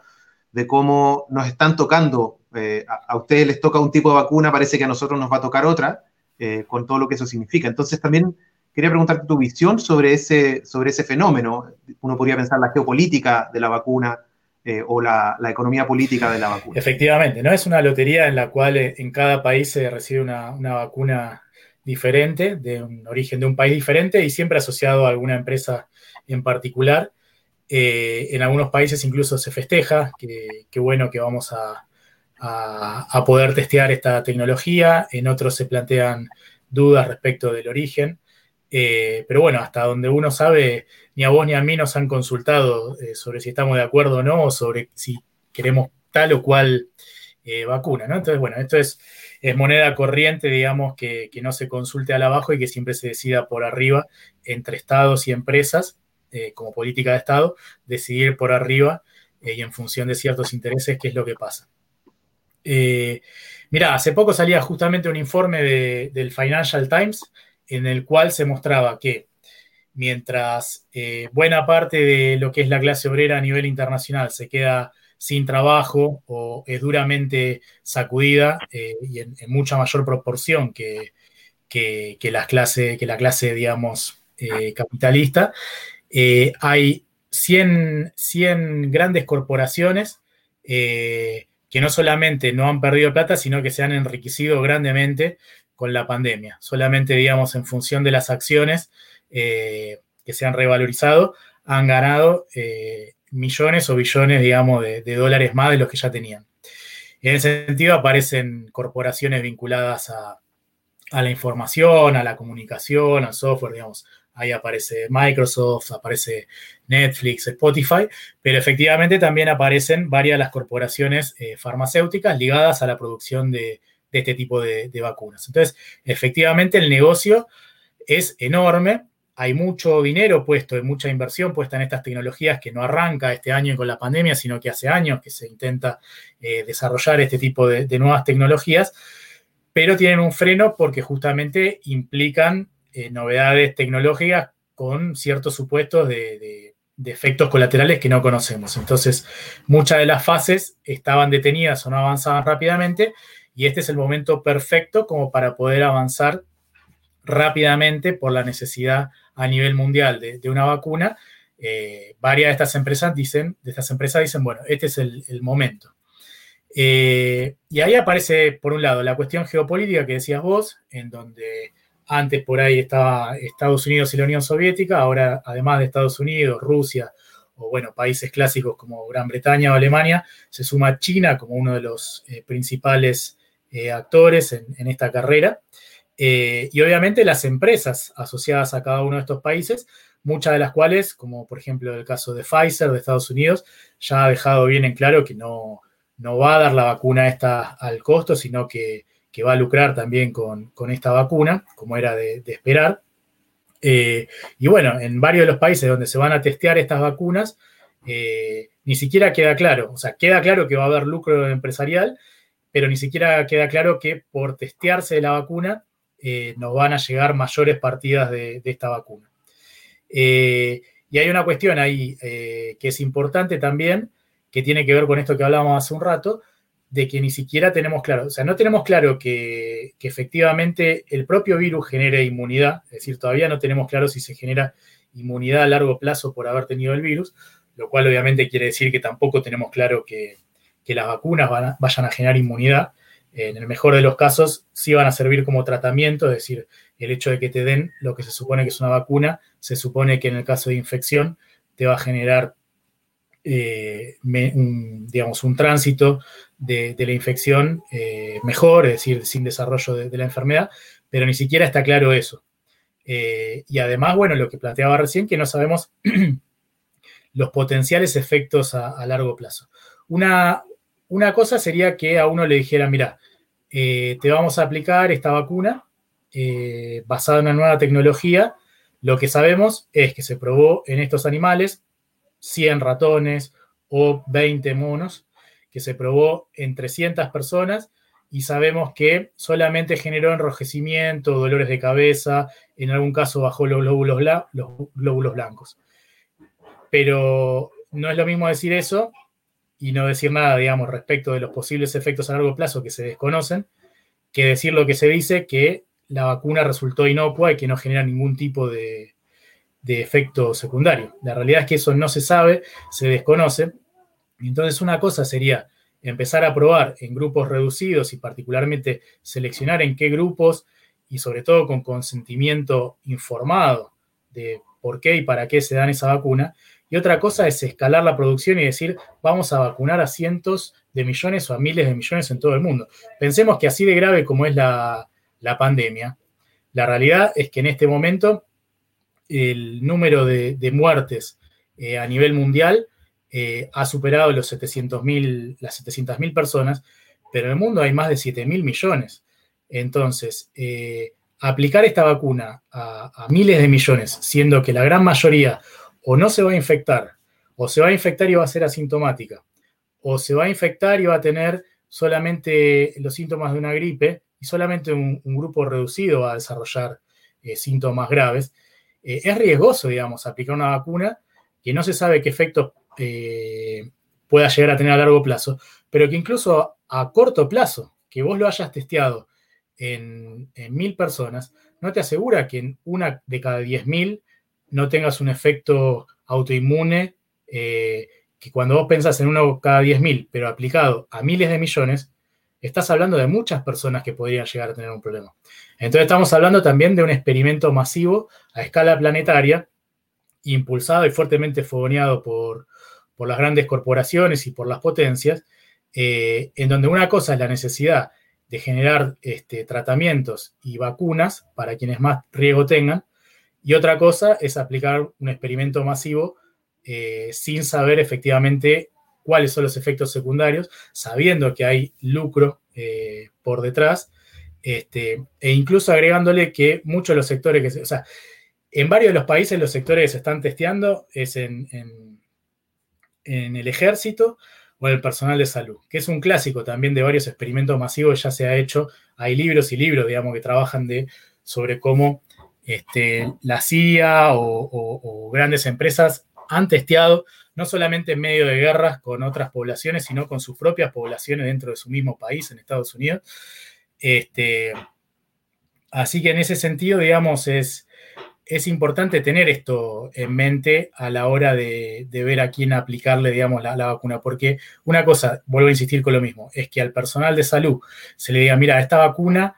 de cómo nos están tocando, eh, a, ustedes les toca un tipo de vacuna, parece que a nosotros nos va a tocar otra, eh, con todo lo que eso significa. Entonces también quería preguntarte tu visión sobre ese, sobre ese fenómeno. Uno podría pensar la geopolítica de la vacuna, o la, economía política de la vacuna. Efectivamente, ¿no? Es una lotería en la cual eh, en cada país se recibe una, vacuna diferente, de un origen de un país diferente y siempre asociado a alguna empresa en particular. Eh, en algunos países incluso se festeja, que, bueno que vamos a, poder testear esta tecnología, en otros se plantean dudas respecto del origen. Eh, pero bueno, hasta donde uno sabe, ni a vos ni a mí nos han consultado eh, sobre si estamos de acuerdo o no, o sobre si queremos tal o cual vacuna, ¿no? Entonces, bueno, esto es, moneda corriente, digamos, que, no se consulte al abajo y que siempre se decida por arriba entre estados y empresas, como política de Estado, decidir por arriba y en función de ciertos intereses qué es lo que pasa. Mira, hace poco salía justamente un informe del Financial Times en el cual se mostraba que mientras eh, buena parte de lo que es la clase obrera a nivel internacional se queda sin trabajo o es duramente sacudida eh, y en, mucha mayor proporción que, que, la clase, que la clase, digamos, eh, capitalista, hay 100, 100, grandes corporaciones que no solamente no han perdido plata, sino que se han enriquecido grandemente con la pandemia. Solamente, digamos, en función de las acciones eh, que se han revalorizado, han ganado eh, millones o billones, digamos, de, dólares más de los que ya tenían. En ese sentido aparecen corporaciones vinculadas a la información, a la comunicación, al software, digamos. Ahí aparece Microsoft, aparece Netflix, Spotify, pero efectivamente también aparecen varias de las corporaciones eh, farmacéuticas ligadas a la producción de, este tipo de, vacunas. Entonces, efectivamente el negocio es enorme, hay mucho dinero puesto, hay mucha inversión puesta en estas tecnologías que no arranca este año con la pandemia, sino que hace años que se intenta eh, desarrollar este tipo de, nuevas tecnologías, pero tienen un freno porque justamente implican eh, novedades tecnológicas con ciertos supuestos de, efectos colaterales que no conocemos. Entonces, muchas de las fases estaban detenidas o no avanzaban rápidamente y este es el momento perfecto como para poder avanzar rápidamente por la necesidad a nivel mundial de, una vacuna. Eh, varias de estas empresas dicen, de estas empresas dicen, bueno, este es el, momento. Eh, y ahí aparece, por un lado, la cuestión geopolítica que decías vos, en donde antes por ahí estaba Estados Unidos y la Unión Soviética, ahora además de Estados Unidos, Rusia o bueno, países clásicos como Gran Bretaña o Alemania, se suma China como uno de los eh, principales eh, actores en, esta carrera. Eh, y obviamente las empresas asociadas a cada uno de estos países, muchas de las cuales, como por ejemplo el caso de Pfizer de Estados Unidos, ya ha dejado bien en claro que no, no va a dar la vacuna esta al costo, sino que que va a lucrar también con, esta vacuna, como era de, esperar. Eh, y bueno, en varios de los países donde se van a testear estas vacunas, eh, ni siquiera queda claro, o sea, queda claro que va a haber lucro empresarial, pero ni siquiera queda claro que por testearse la vacuna eh, nos van a llegar mayores partidas de esta vacuna. y hay una cuestión ahí que es importante también, que tiene que ver con esto que hablábamos hace un rato, de que ni siquiera tenemos claro, o sea, no tenemos claro que, efectivamente el propio virus genere inmunidad, es decir, todavía no tenemos claro si se genera inmunidad a largo plazo por haber tenido el virus, lo cual obviamente quiere decir que tampoco tenemos claro que, las vacunas vayan a generar inmunidad. En el mejor de los casos, sí van a servir como tratamiento, es decir, el hecho de que te den lo que se supone que es una vacuna, se supone que en el caso de infección te va a generar eh, digamos, un tránsito de, la infección eh, mejor, es decir, sin desarrollo de, la enfermedad, pero ni siquiera está claro eso. Eh, y además, bueno, lo que planteaba recién, que no sabemos los potenciales efectos a, largo plazo. Una, una, cosa sería que a uno le dijera, mira, te vamos a aplicar esta vacuna basada en una nueva tecnología. Lo que sabemos es que se probó en estos animales 100 ratones o 20 monos, que se probó en 300 personas y sabemos que solamente generó enrojecimiento, dolores de cabeza, en algún caso bajó los glóbulos, los glóbulos blancos. Pero no es lo mismo decir eso y no decir nada, digamos, respecto de los posibles efectos a largo plazo que se desconocen, que decir lo que se dice, que la vacuna resultó inocua y que no genera ningún tipo de, de efecto secundario. La realidad es que eso no se sabe, se desconoce. Entonces una cosa sería empezar a probar en grupos reducidos y particularmente seleccionar en qué grupos y sobre todo con consentimiento informado de por qué y para qué se dan esa vacuna. Y otra cosa es escalar la producción y decir, vamos a vacunar a cientos de millones o a miles de millones en todo el mundo. Pensemos que así de grave como es la, la pandemia, la realidad es que en este momento el número de, muertes eh, a nivel mundial eh, ha superado los 700 las 700.000 personas, pero en el mundo hay más de 7.000 millones. Entonces, eh, aplicar esta vacuna a, miles de millones, siendo que la gran mayoría o no se va a infectar, o se va a infectar y va a ser asintomática, o se va a infectar y va a tener solamente los síntomas de una gripe y solamente un, grupo reducido va a desarrollar síntomas graves, eh, es riesgoso, digamos, aplicar una vacuna que no se sabe qué efecto eh, pueda llegar a tener a largo plazo, pero que incluso a corto plazo, que vos lo hayas testeado en, mil personas, no te asegura que en una de cada diez mil no tengas un efecto autoinmune, eh, que cuando vos pensás en uno cada diez mil, pero aplicado a miles de millones, estás hablando de muchas personas que podrían llegar a tener un problema. Entonces estamos hablando también de un experimento masivo a escala planetaria, impulsado y fuertemente fogoneado por, por las grandes corporaciones y por las potencias, eh, en donde una cosa es la necesidad de generar este, tratamientos y vacunas para quienes más riesgo tengan, y otra cosa es aplicar un experimento masivo eh, sin saber efectivamente cuáles son los efectos secundarios, sabiendo que hay lucro eh, por detrás, este, e incluso agregándole que muchos de los sectores que se, o sea, en varios de los países los sectores que se están testeando es en, en el ejército, o el personal de salud, que es un clásico también de varios experimentos masivos, ya se ha hecho, hay libros y libros, digamos, que trabajan de, sobre cómo este, la CIA o, grandes empresas han testeado no solamente en medio de guerras con otras poblaciones, sino con sus propias poblaciones dentro de su mismo país, en Estados Unidos. Este, así que en ese sentido, digamos, es, es importante tener esto en mente a la hora de, ver a quién aplicarle, digamos, la, vacuna, porque una cosa, vuelvo a insistir con lo mismo, es que al personal de salud se le diga, mira, esta vacuna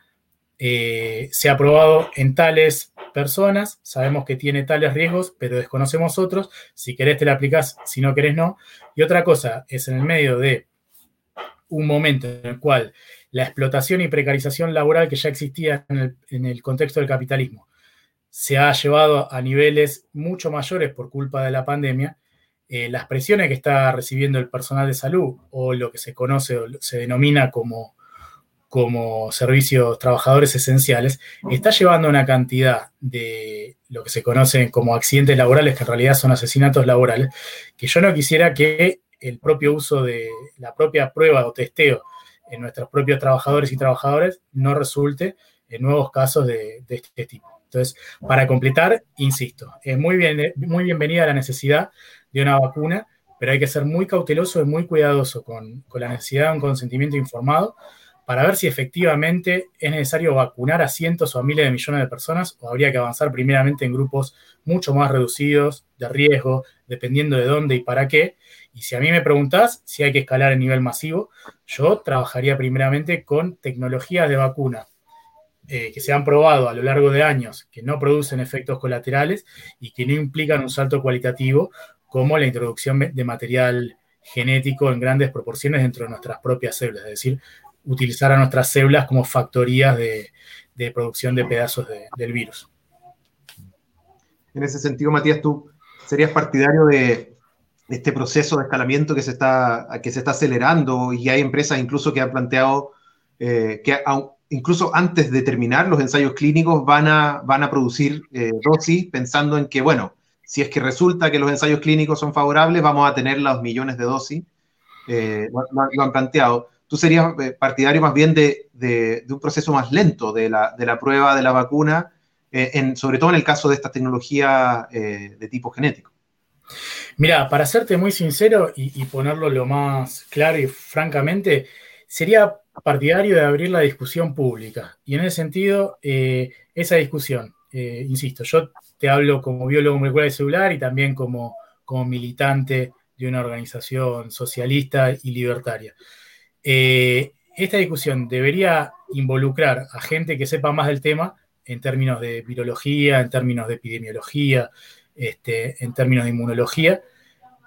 eh, se ha probado en tales personas, sabemos que tiene tales riesgos, pero desconocemos otros, si querés te la aplicás, si no querés no. Y otra cosa es en el medio de un momento en el cual la explotación y precarización laboral que ya existía en el contexto del capitalismo se ha llevado a niveles mucho mayores por culpa de la pandemia, eh, las presiones que está recibiendo el personal de salud o lo que se conoce o se denomina como, como servicios trabajadores esenciales, está llevando a una cantidad de lo que se conocen como accidentes laborales, que en realidad son asesinatos laborales, que yo no quisiera que el propio uso de la propia prueba o testeo en nuestros propios trabajadores y trabajadoras no resulte en nuevos casos de este tipo. Entonces, para completar, insisto, es muy, bien, muy bienvenida la necesidad de una vacuna, pero hay que ser muy cauteloso y muy cuidadoso con, la necesidad de un consentimiento informado para ver si efectivamente es necesario vacunar a cientos o a miles de millones de personas o habría que avanzar primeramente en grupos mucho más reducidos de riesgo, dependiendo de dónde y para qué. Y si a mí me preguntás si hay que escalar a nivel masivo, yo trabajaría primeramente con tecnologías de vacuna eh, que se han probado a lo largo de años que no producen efectos colaterales y que no implican un salto cualitativo como la introducción de material genético en grandes proporciones dentro de nuestras propias células, es decir, utilizar a nuestras células como factorías de, producción de pedazos del virus. En ese sentido, Matías, tú serías partidario de este proceso de escalamiento que se está, que se está acelerando y hay empresas incluso que han planteado eh, que incluso antes de terminar los ensayos clínicos van a, van a producir eh, dosis pensando en que, bueno, si es que resulta que los ensayos clínicos son favorables, vamos a tener los millones de dosis. Eh, lo, han planteado. ¿Tú serías eh, partidario más bien de, de, un proceso más lento de la, de la prueba de la vacuna, en, sobre todo en el caso de esta tecnología de tipo genético? Mira, para serte muy sincero y ponerlo lo más claro y francamente, sería partidario de abrir la discusión pública. Y en ese sentido, eh, esa discusión, eh, insisto, yo te hablo como biólogo molecular y celular y también como, como militante de una organización socialista y libertaria. Eh, esta discusión debería involucrar a gente que sepa más del tema en términos de virología, en términos de epidemiología, este, en términos de inmunología,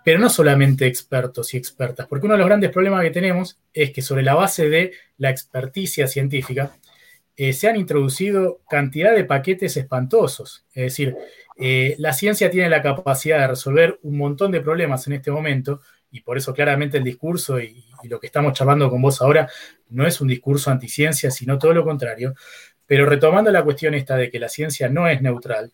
pero no solamente expertos y expertas, porque uno de los grandes problemas que tenemos es que sobre la base de la experticia científica eh, se han introducido cantidad de paquetes espantosos. Es decir, eh, la ciencia tiene la capacidad de resolver un montón de problemas en este momento y por eso claramente el discurso y, y lo que estamos charlando con vos ahora no es un discurso anticiencia, sino todo lo contrario. Pero retomando la cuestión esta de que la ciencia no es neutral,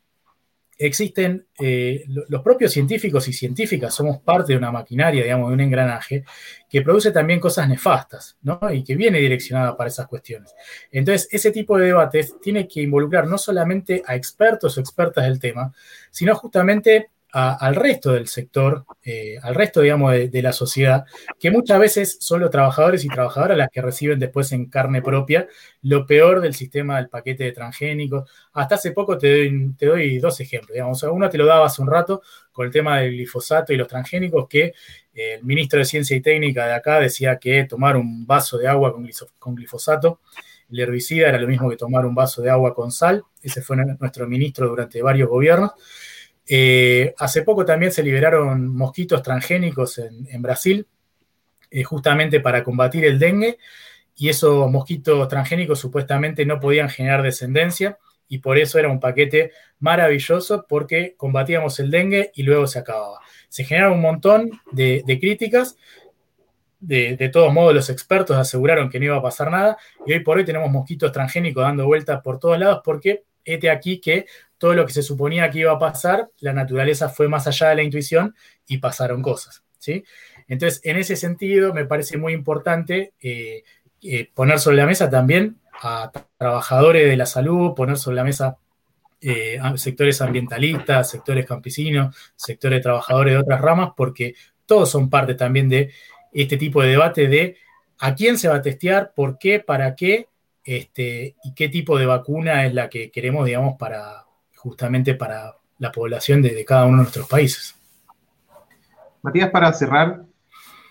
existen eh, los propios científicos y científicas, somos parte de una maquinaria, digamos, de un engranaje, que produce también cosas nefastas, ¿no? Y que viene direccionada para esas cuestiones. Entonces, ese tipo de debates tiene que involucrar no solamente a expertos o expertas del tema, sino justamente al resto del sector, eh, al resto, digamos, de, la sociedad, que muchas veces son los trabajadores y trabajadoras las que reciben después en carne propia lo peor del sistema del paquete de transgénicos. Hasta hace poco te doy, te doy dos ejemplos, digamos. Uno te lo daba hace un rato con el tema del glifosato y los transgénicos, que eh, el ministro de Ciencia y Técnica de acá decía que tomar un vaso de agua con glifosato el herbicida era lo mismo que tomar un vaso de agua con sal. Ese fue nuestro ministro durante varios gobiernos. Eh, hace poco también se liberaron mosquitos transgénicos en, Brasil, eh, justamente para combatir el dengue, y esos mosquitos transgénicos supuestamente no podían generar descendencia, y por eso era un paquete maravilloso porque combatíamos el dengue y luego se acababa. Se generaron un montón de, críticas, de, todos modos los expertos aseguraron que no iba a pasar nada, y hoy por hoy tenemos mosquitos transgénicos dando vueltas por todos lados porque este aquí que todo lo que se suponía que iba a pasar, la naturaleza fue más allá de la intuición y pasaron cosas. ¿sí? Entonces, en ese sentido, me parece muy importante eh, eh, poner sobre la mesa también a trabajadores de la salud, poner sobre la mesa eh, sectores ambientalistas, sectores campesinos, sectores trabajadores de otras ramas, porque todos son parte también de este tipo de debate de a quién se va a testear, por qué, para qué, este, y qué tipo de vacuna es la que queremos, digamos, para justamente para la población de, cada uno de nuestros países. Matías, para cerrar,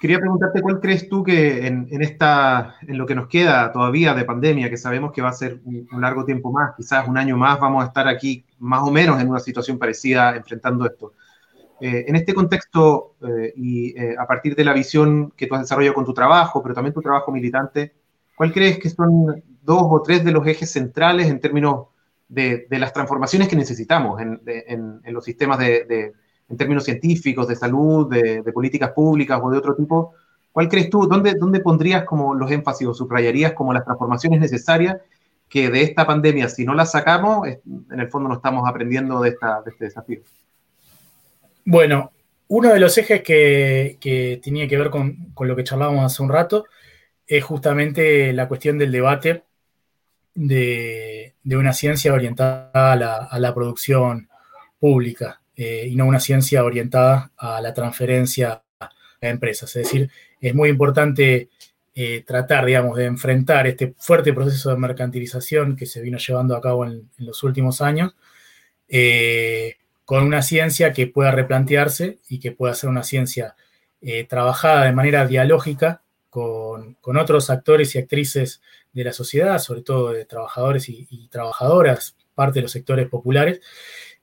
Quería preguntarte cuál crees tú que en, esta, en lo que nos queda todavía de pandemia, que sabemos que va a ser un, largo tiempo más, quizás un año más, vamos a estar aquí más o menos en una situación parecida enfrentando esto. Eh, en este contexto eh, y eh, a partir de la visión que tú has desarrollado con tu trabajo, pero también tu trabajo militante, ¿cuál crees que son dos o tres de los ejes centrales en términos de, las transformaciones que necesitamos en, en los sistemas de en términos científicos, de salud, de, políticas públicas o de otro tipo, ¿cuál crees tú? ¿Dónde, ¿Dónde pondrías como los énfasis o subrayarías como las transformaciones necesarias que de esta pandemia, si no las sacamos, en el fondo no estamos aprendiendo de, esta, de este desafío? Bueno, uno de los ejes que, que tenía que ver con, con, lo que charlábamos hace un rato es justamente la cuestión del debate de, una ciencia orientada a la, a la producción pública. Eh, y no una ciencia orientada a la transferencia a empresas. Es decir, es muy importante eh, tratar, digamos, de enfrentar este fuerte proceso de mercantilización que se vino llevando a cabo en, los últimos años eh, con una ciencia que pueda replantearse y que pueda ser una ciencia trabajada de manera dialógica con, con, otros actores y actrices de la sociedad, sobre todo de trabajadores y, y trabajadoras, parte de los sectores populares,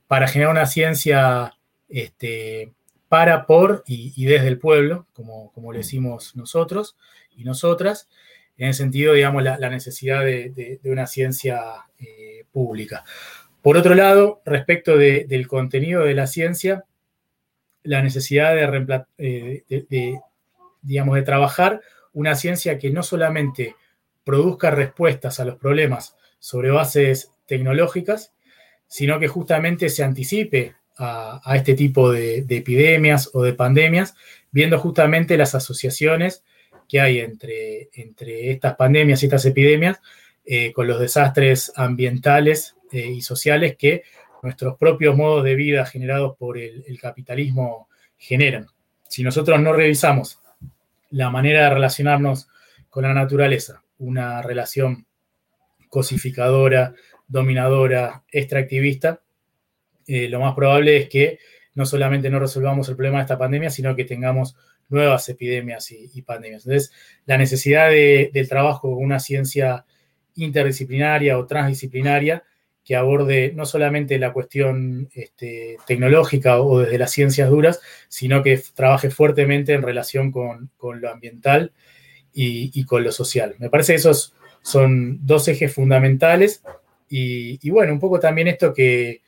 para generar una ciencia este, para, por y, desde el pueblo, como, como le decimos nosotros y nosotras, en el sentido, digamos, la, necesidad de, una ciencia eh, pública. Por otro lado, respecto del contenido de la ciencia, la necesidad eh, de, digamos, de trabajar una ciencia que no solamente produzca respuestas a los problemas sobre bases tecnológicas, sino que justamente se anticipe a, este tipo de, epidemias o de pandemias, viendo justamente las asociaciones que hay entre, entre estas pandemias y estas epidemias eh, con los desastres ambientales eh, y sociales que nuestros propios modos de vida generados por el, el capitalismo generan. Si nosotros no revisamos la manera de relacionarnos con la naturaleza, una relación cosificadora, dominadora, extractivista, eh, lo más probable es que no solamente no resolvamos el problema de esta pandemia, sino que tengamos nuevas epidemias y, pandemias. Entonces, la necesidad del trabajo con una ciencia interdisciplinaria o transdisciplinaria que aborde no solamente la cuestión este, tecnológica o desde las ciencias duras, sino que trabaje fuertemente en relación con, lo ambiental y, con lo social. Me parece que esos son dos ejes fundamentales y, bueno, un poco también esto que,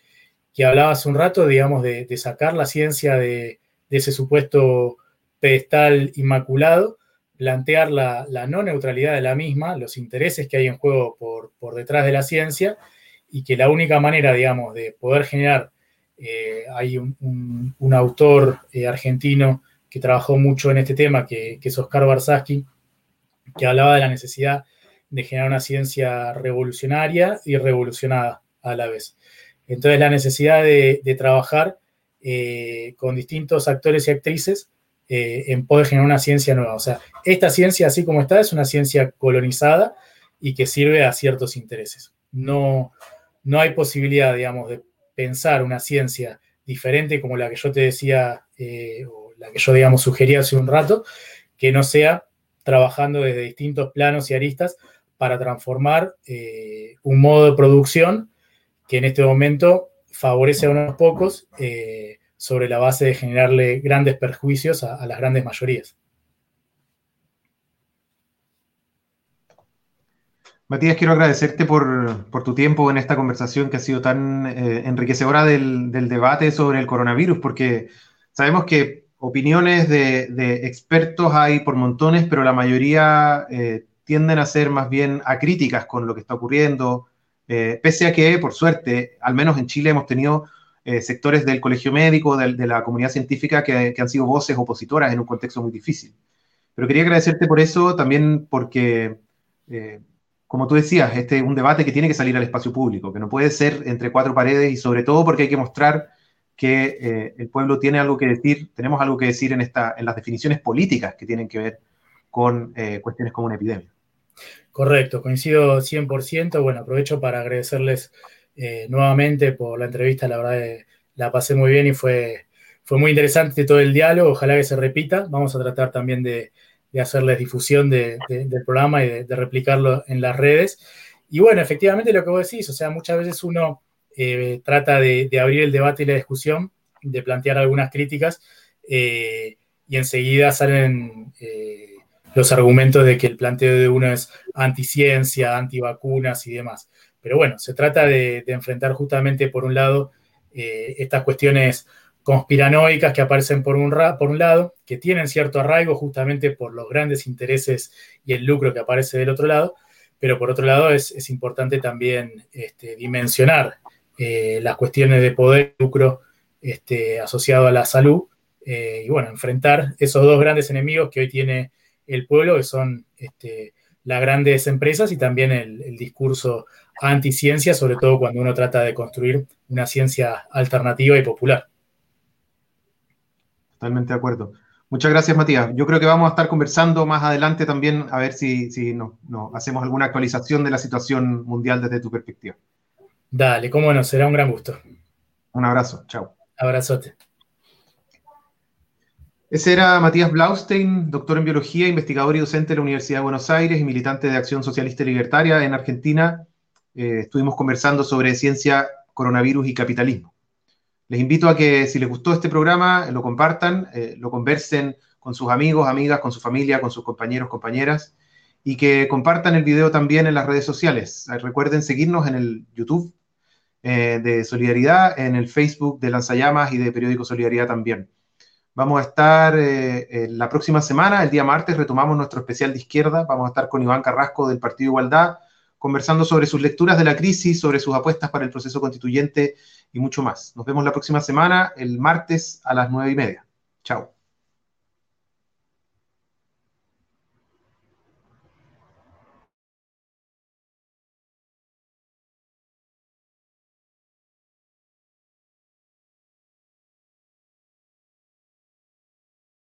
que hablaba hace un rato, digamos, de, sacar la ciencia de, ese supuesto pedestal inmaculado, plantear la, no neutralidad de la misma, los intereses que hay en juego por, detrás de la ciencia, y que la única manera, digamos, de poder generar, eh, hay un, autor eh, argentino que trabajó mucho en este tema, que, que es Oscar Barsaski, que hablaba de la necesidad de generar una ciencia revolucionaria y revolucionada a la vez. Entonces la necesidad de, trabajar eh, con distintos actores y actrices eh, en poder generar una ciencia nueva. O sea, esta ciencia, así como está, es una ciencia colonizada y que sirve a ciertos intereses. No, no hay posibilidad, digamos, de pensar una ciencia diferente como la que yo te decía, eh, o la que yo, digamos, sugería hace un rato, que no sea trabajando desde distintos planos y aristas para transformar eh, un modo de producción que en este momento favorece a unos pocos eh, sobre la base de generarle grandes perjuicios a, las grandes mayorías. Matías, quiero agradecerte por, tu tiempo en esta conversación que ha sido tan eh, enriquecedora del, debate sobre el coronavirus, porque sabemos que opiniones de, expertos hay por montones, pero la mayoría eh, tienden a ser más bien acríticas con lo que está ocurriendo, eh, pese a que, por suerte, al menos en Chile hemos tenido eh, sectores del colegio médico, de, la comunidad científica, que, han sido voces opositoras en un contexto muy difícil. Pero quería agradecerte por eso, también porque, eh, como tú decías, este es un debate que tiene que salir al espacio público, que no puede ser entre cuatro paredes y sobre todo porque hay que mostrar que el pueblo tiene algo que decir, tenemos algo que decir en, esta, en las definiciones políticas que tienen que ver con cuestiones como una epidemia. Correcto, coincido 100%. Bueno, aprovecho para agradecerles eh, nuevamente por la entrevista. La verdad, eh, la pasé muy bien y fue, fue muy interesante todo el diálogo. Ojalá que se repita. Vamos a tratar también de, hacerles difusión del programa y de, replicarlo en las redes. Y bueno, efectivamente lo que vos decís, o sea, muchas veces uno eh, trata de, abrir el debate y la discusión, de plantear algunas críticas y enseguida salen los argumentos de que el planteo de uno es anticiencia, antivacunas y demás. Pero bueno, se trata de, enfrentar justamente, por un lado, eh, estas cuestiones conspiranoicas que aparecen por un, por un lado, que tienen cierto arraigo justamente por los grandes intereses y el lucro que aparece del otro lado, pero por otro lado es, importante también este, dimensionar eh, las cuestiones de poder y lucro este, asociado a la salud eh, y bueno, enfrentar esos dos grandes enemigos que hoy tiene el pueblo, que son este, las grandes empresas y también el, discurso anti-ciencia, sobre todo cuando uno trata de construir una ciencia alternativa y popular. Totalmente de acuerdo. Muchas gracias, Matías. Yo creo que vamos a estar conversando más adelante también, a ver si, si no, hacemos alguna actualización de la situación mundial desde tu perspectiva. Dale, cómo no, será un gran gusto. Un abrazo, chao. Abrazote. Ese era Matías Blaustein, doctor en biología, investigador y docente de la Universidad de Buenos Aires y militante de Acción Socialista y Libertaria en Argentina. Eh, estuvimos conversando sobre ciencia, coronavirus y capitalismo. Les invito a que si les gustó este programa, lo compartan, eh, lo conversen con sus amigos, amigas, con su familia, con sus compañeros, compañeras, y que compartan el video también en las redes sociales. Eh, recuerden seguirnos en el YouTube de Solidaridad, en el Facebook de Lanzallamas y de Periódico Solidaridad también. Vamos a estar eh, la próxima semana, el día martes, retomamos nuestro especial de izquierda. Vamos a estar con Iván Carrasco del Partido Igualdad, conversando sobre sus lecturas de la crisis, sobre sus apuestas para el proceso constituyente y mucho más. Nos vemos la próxima semana, el martes a las nueve y media. Chao.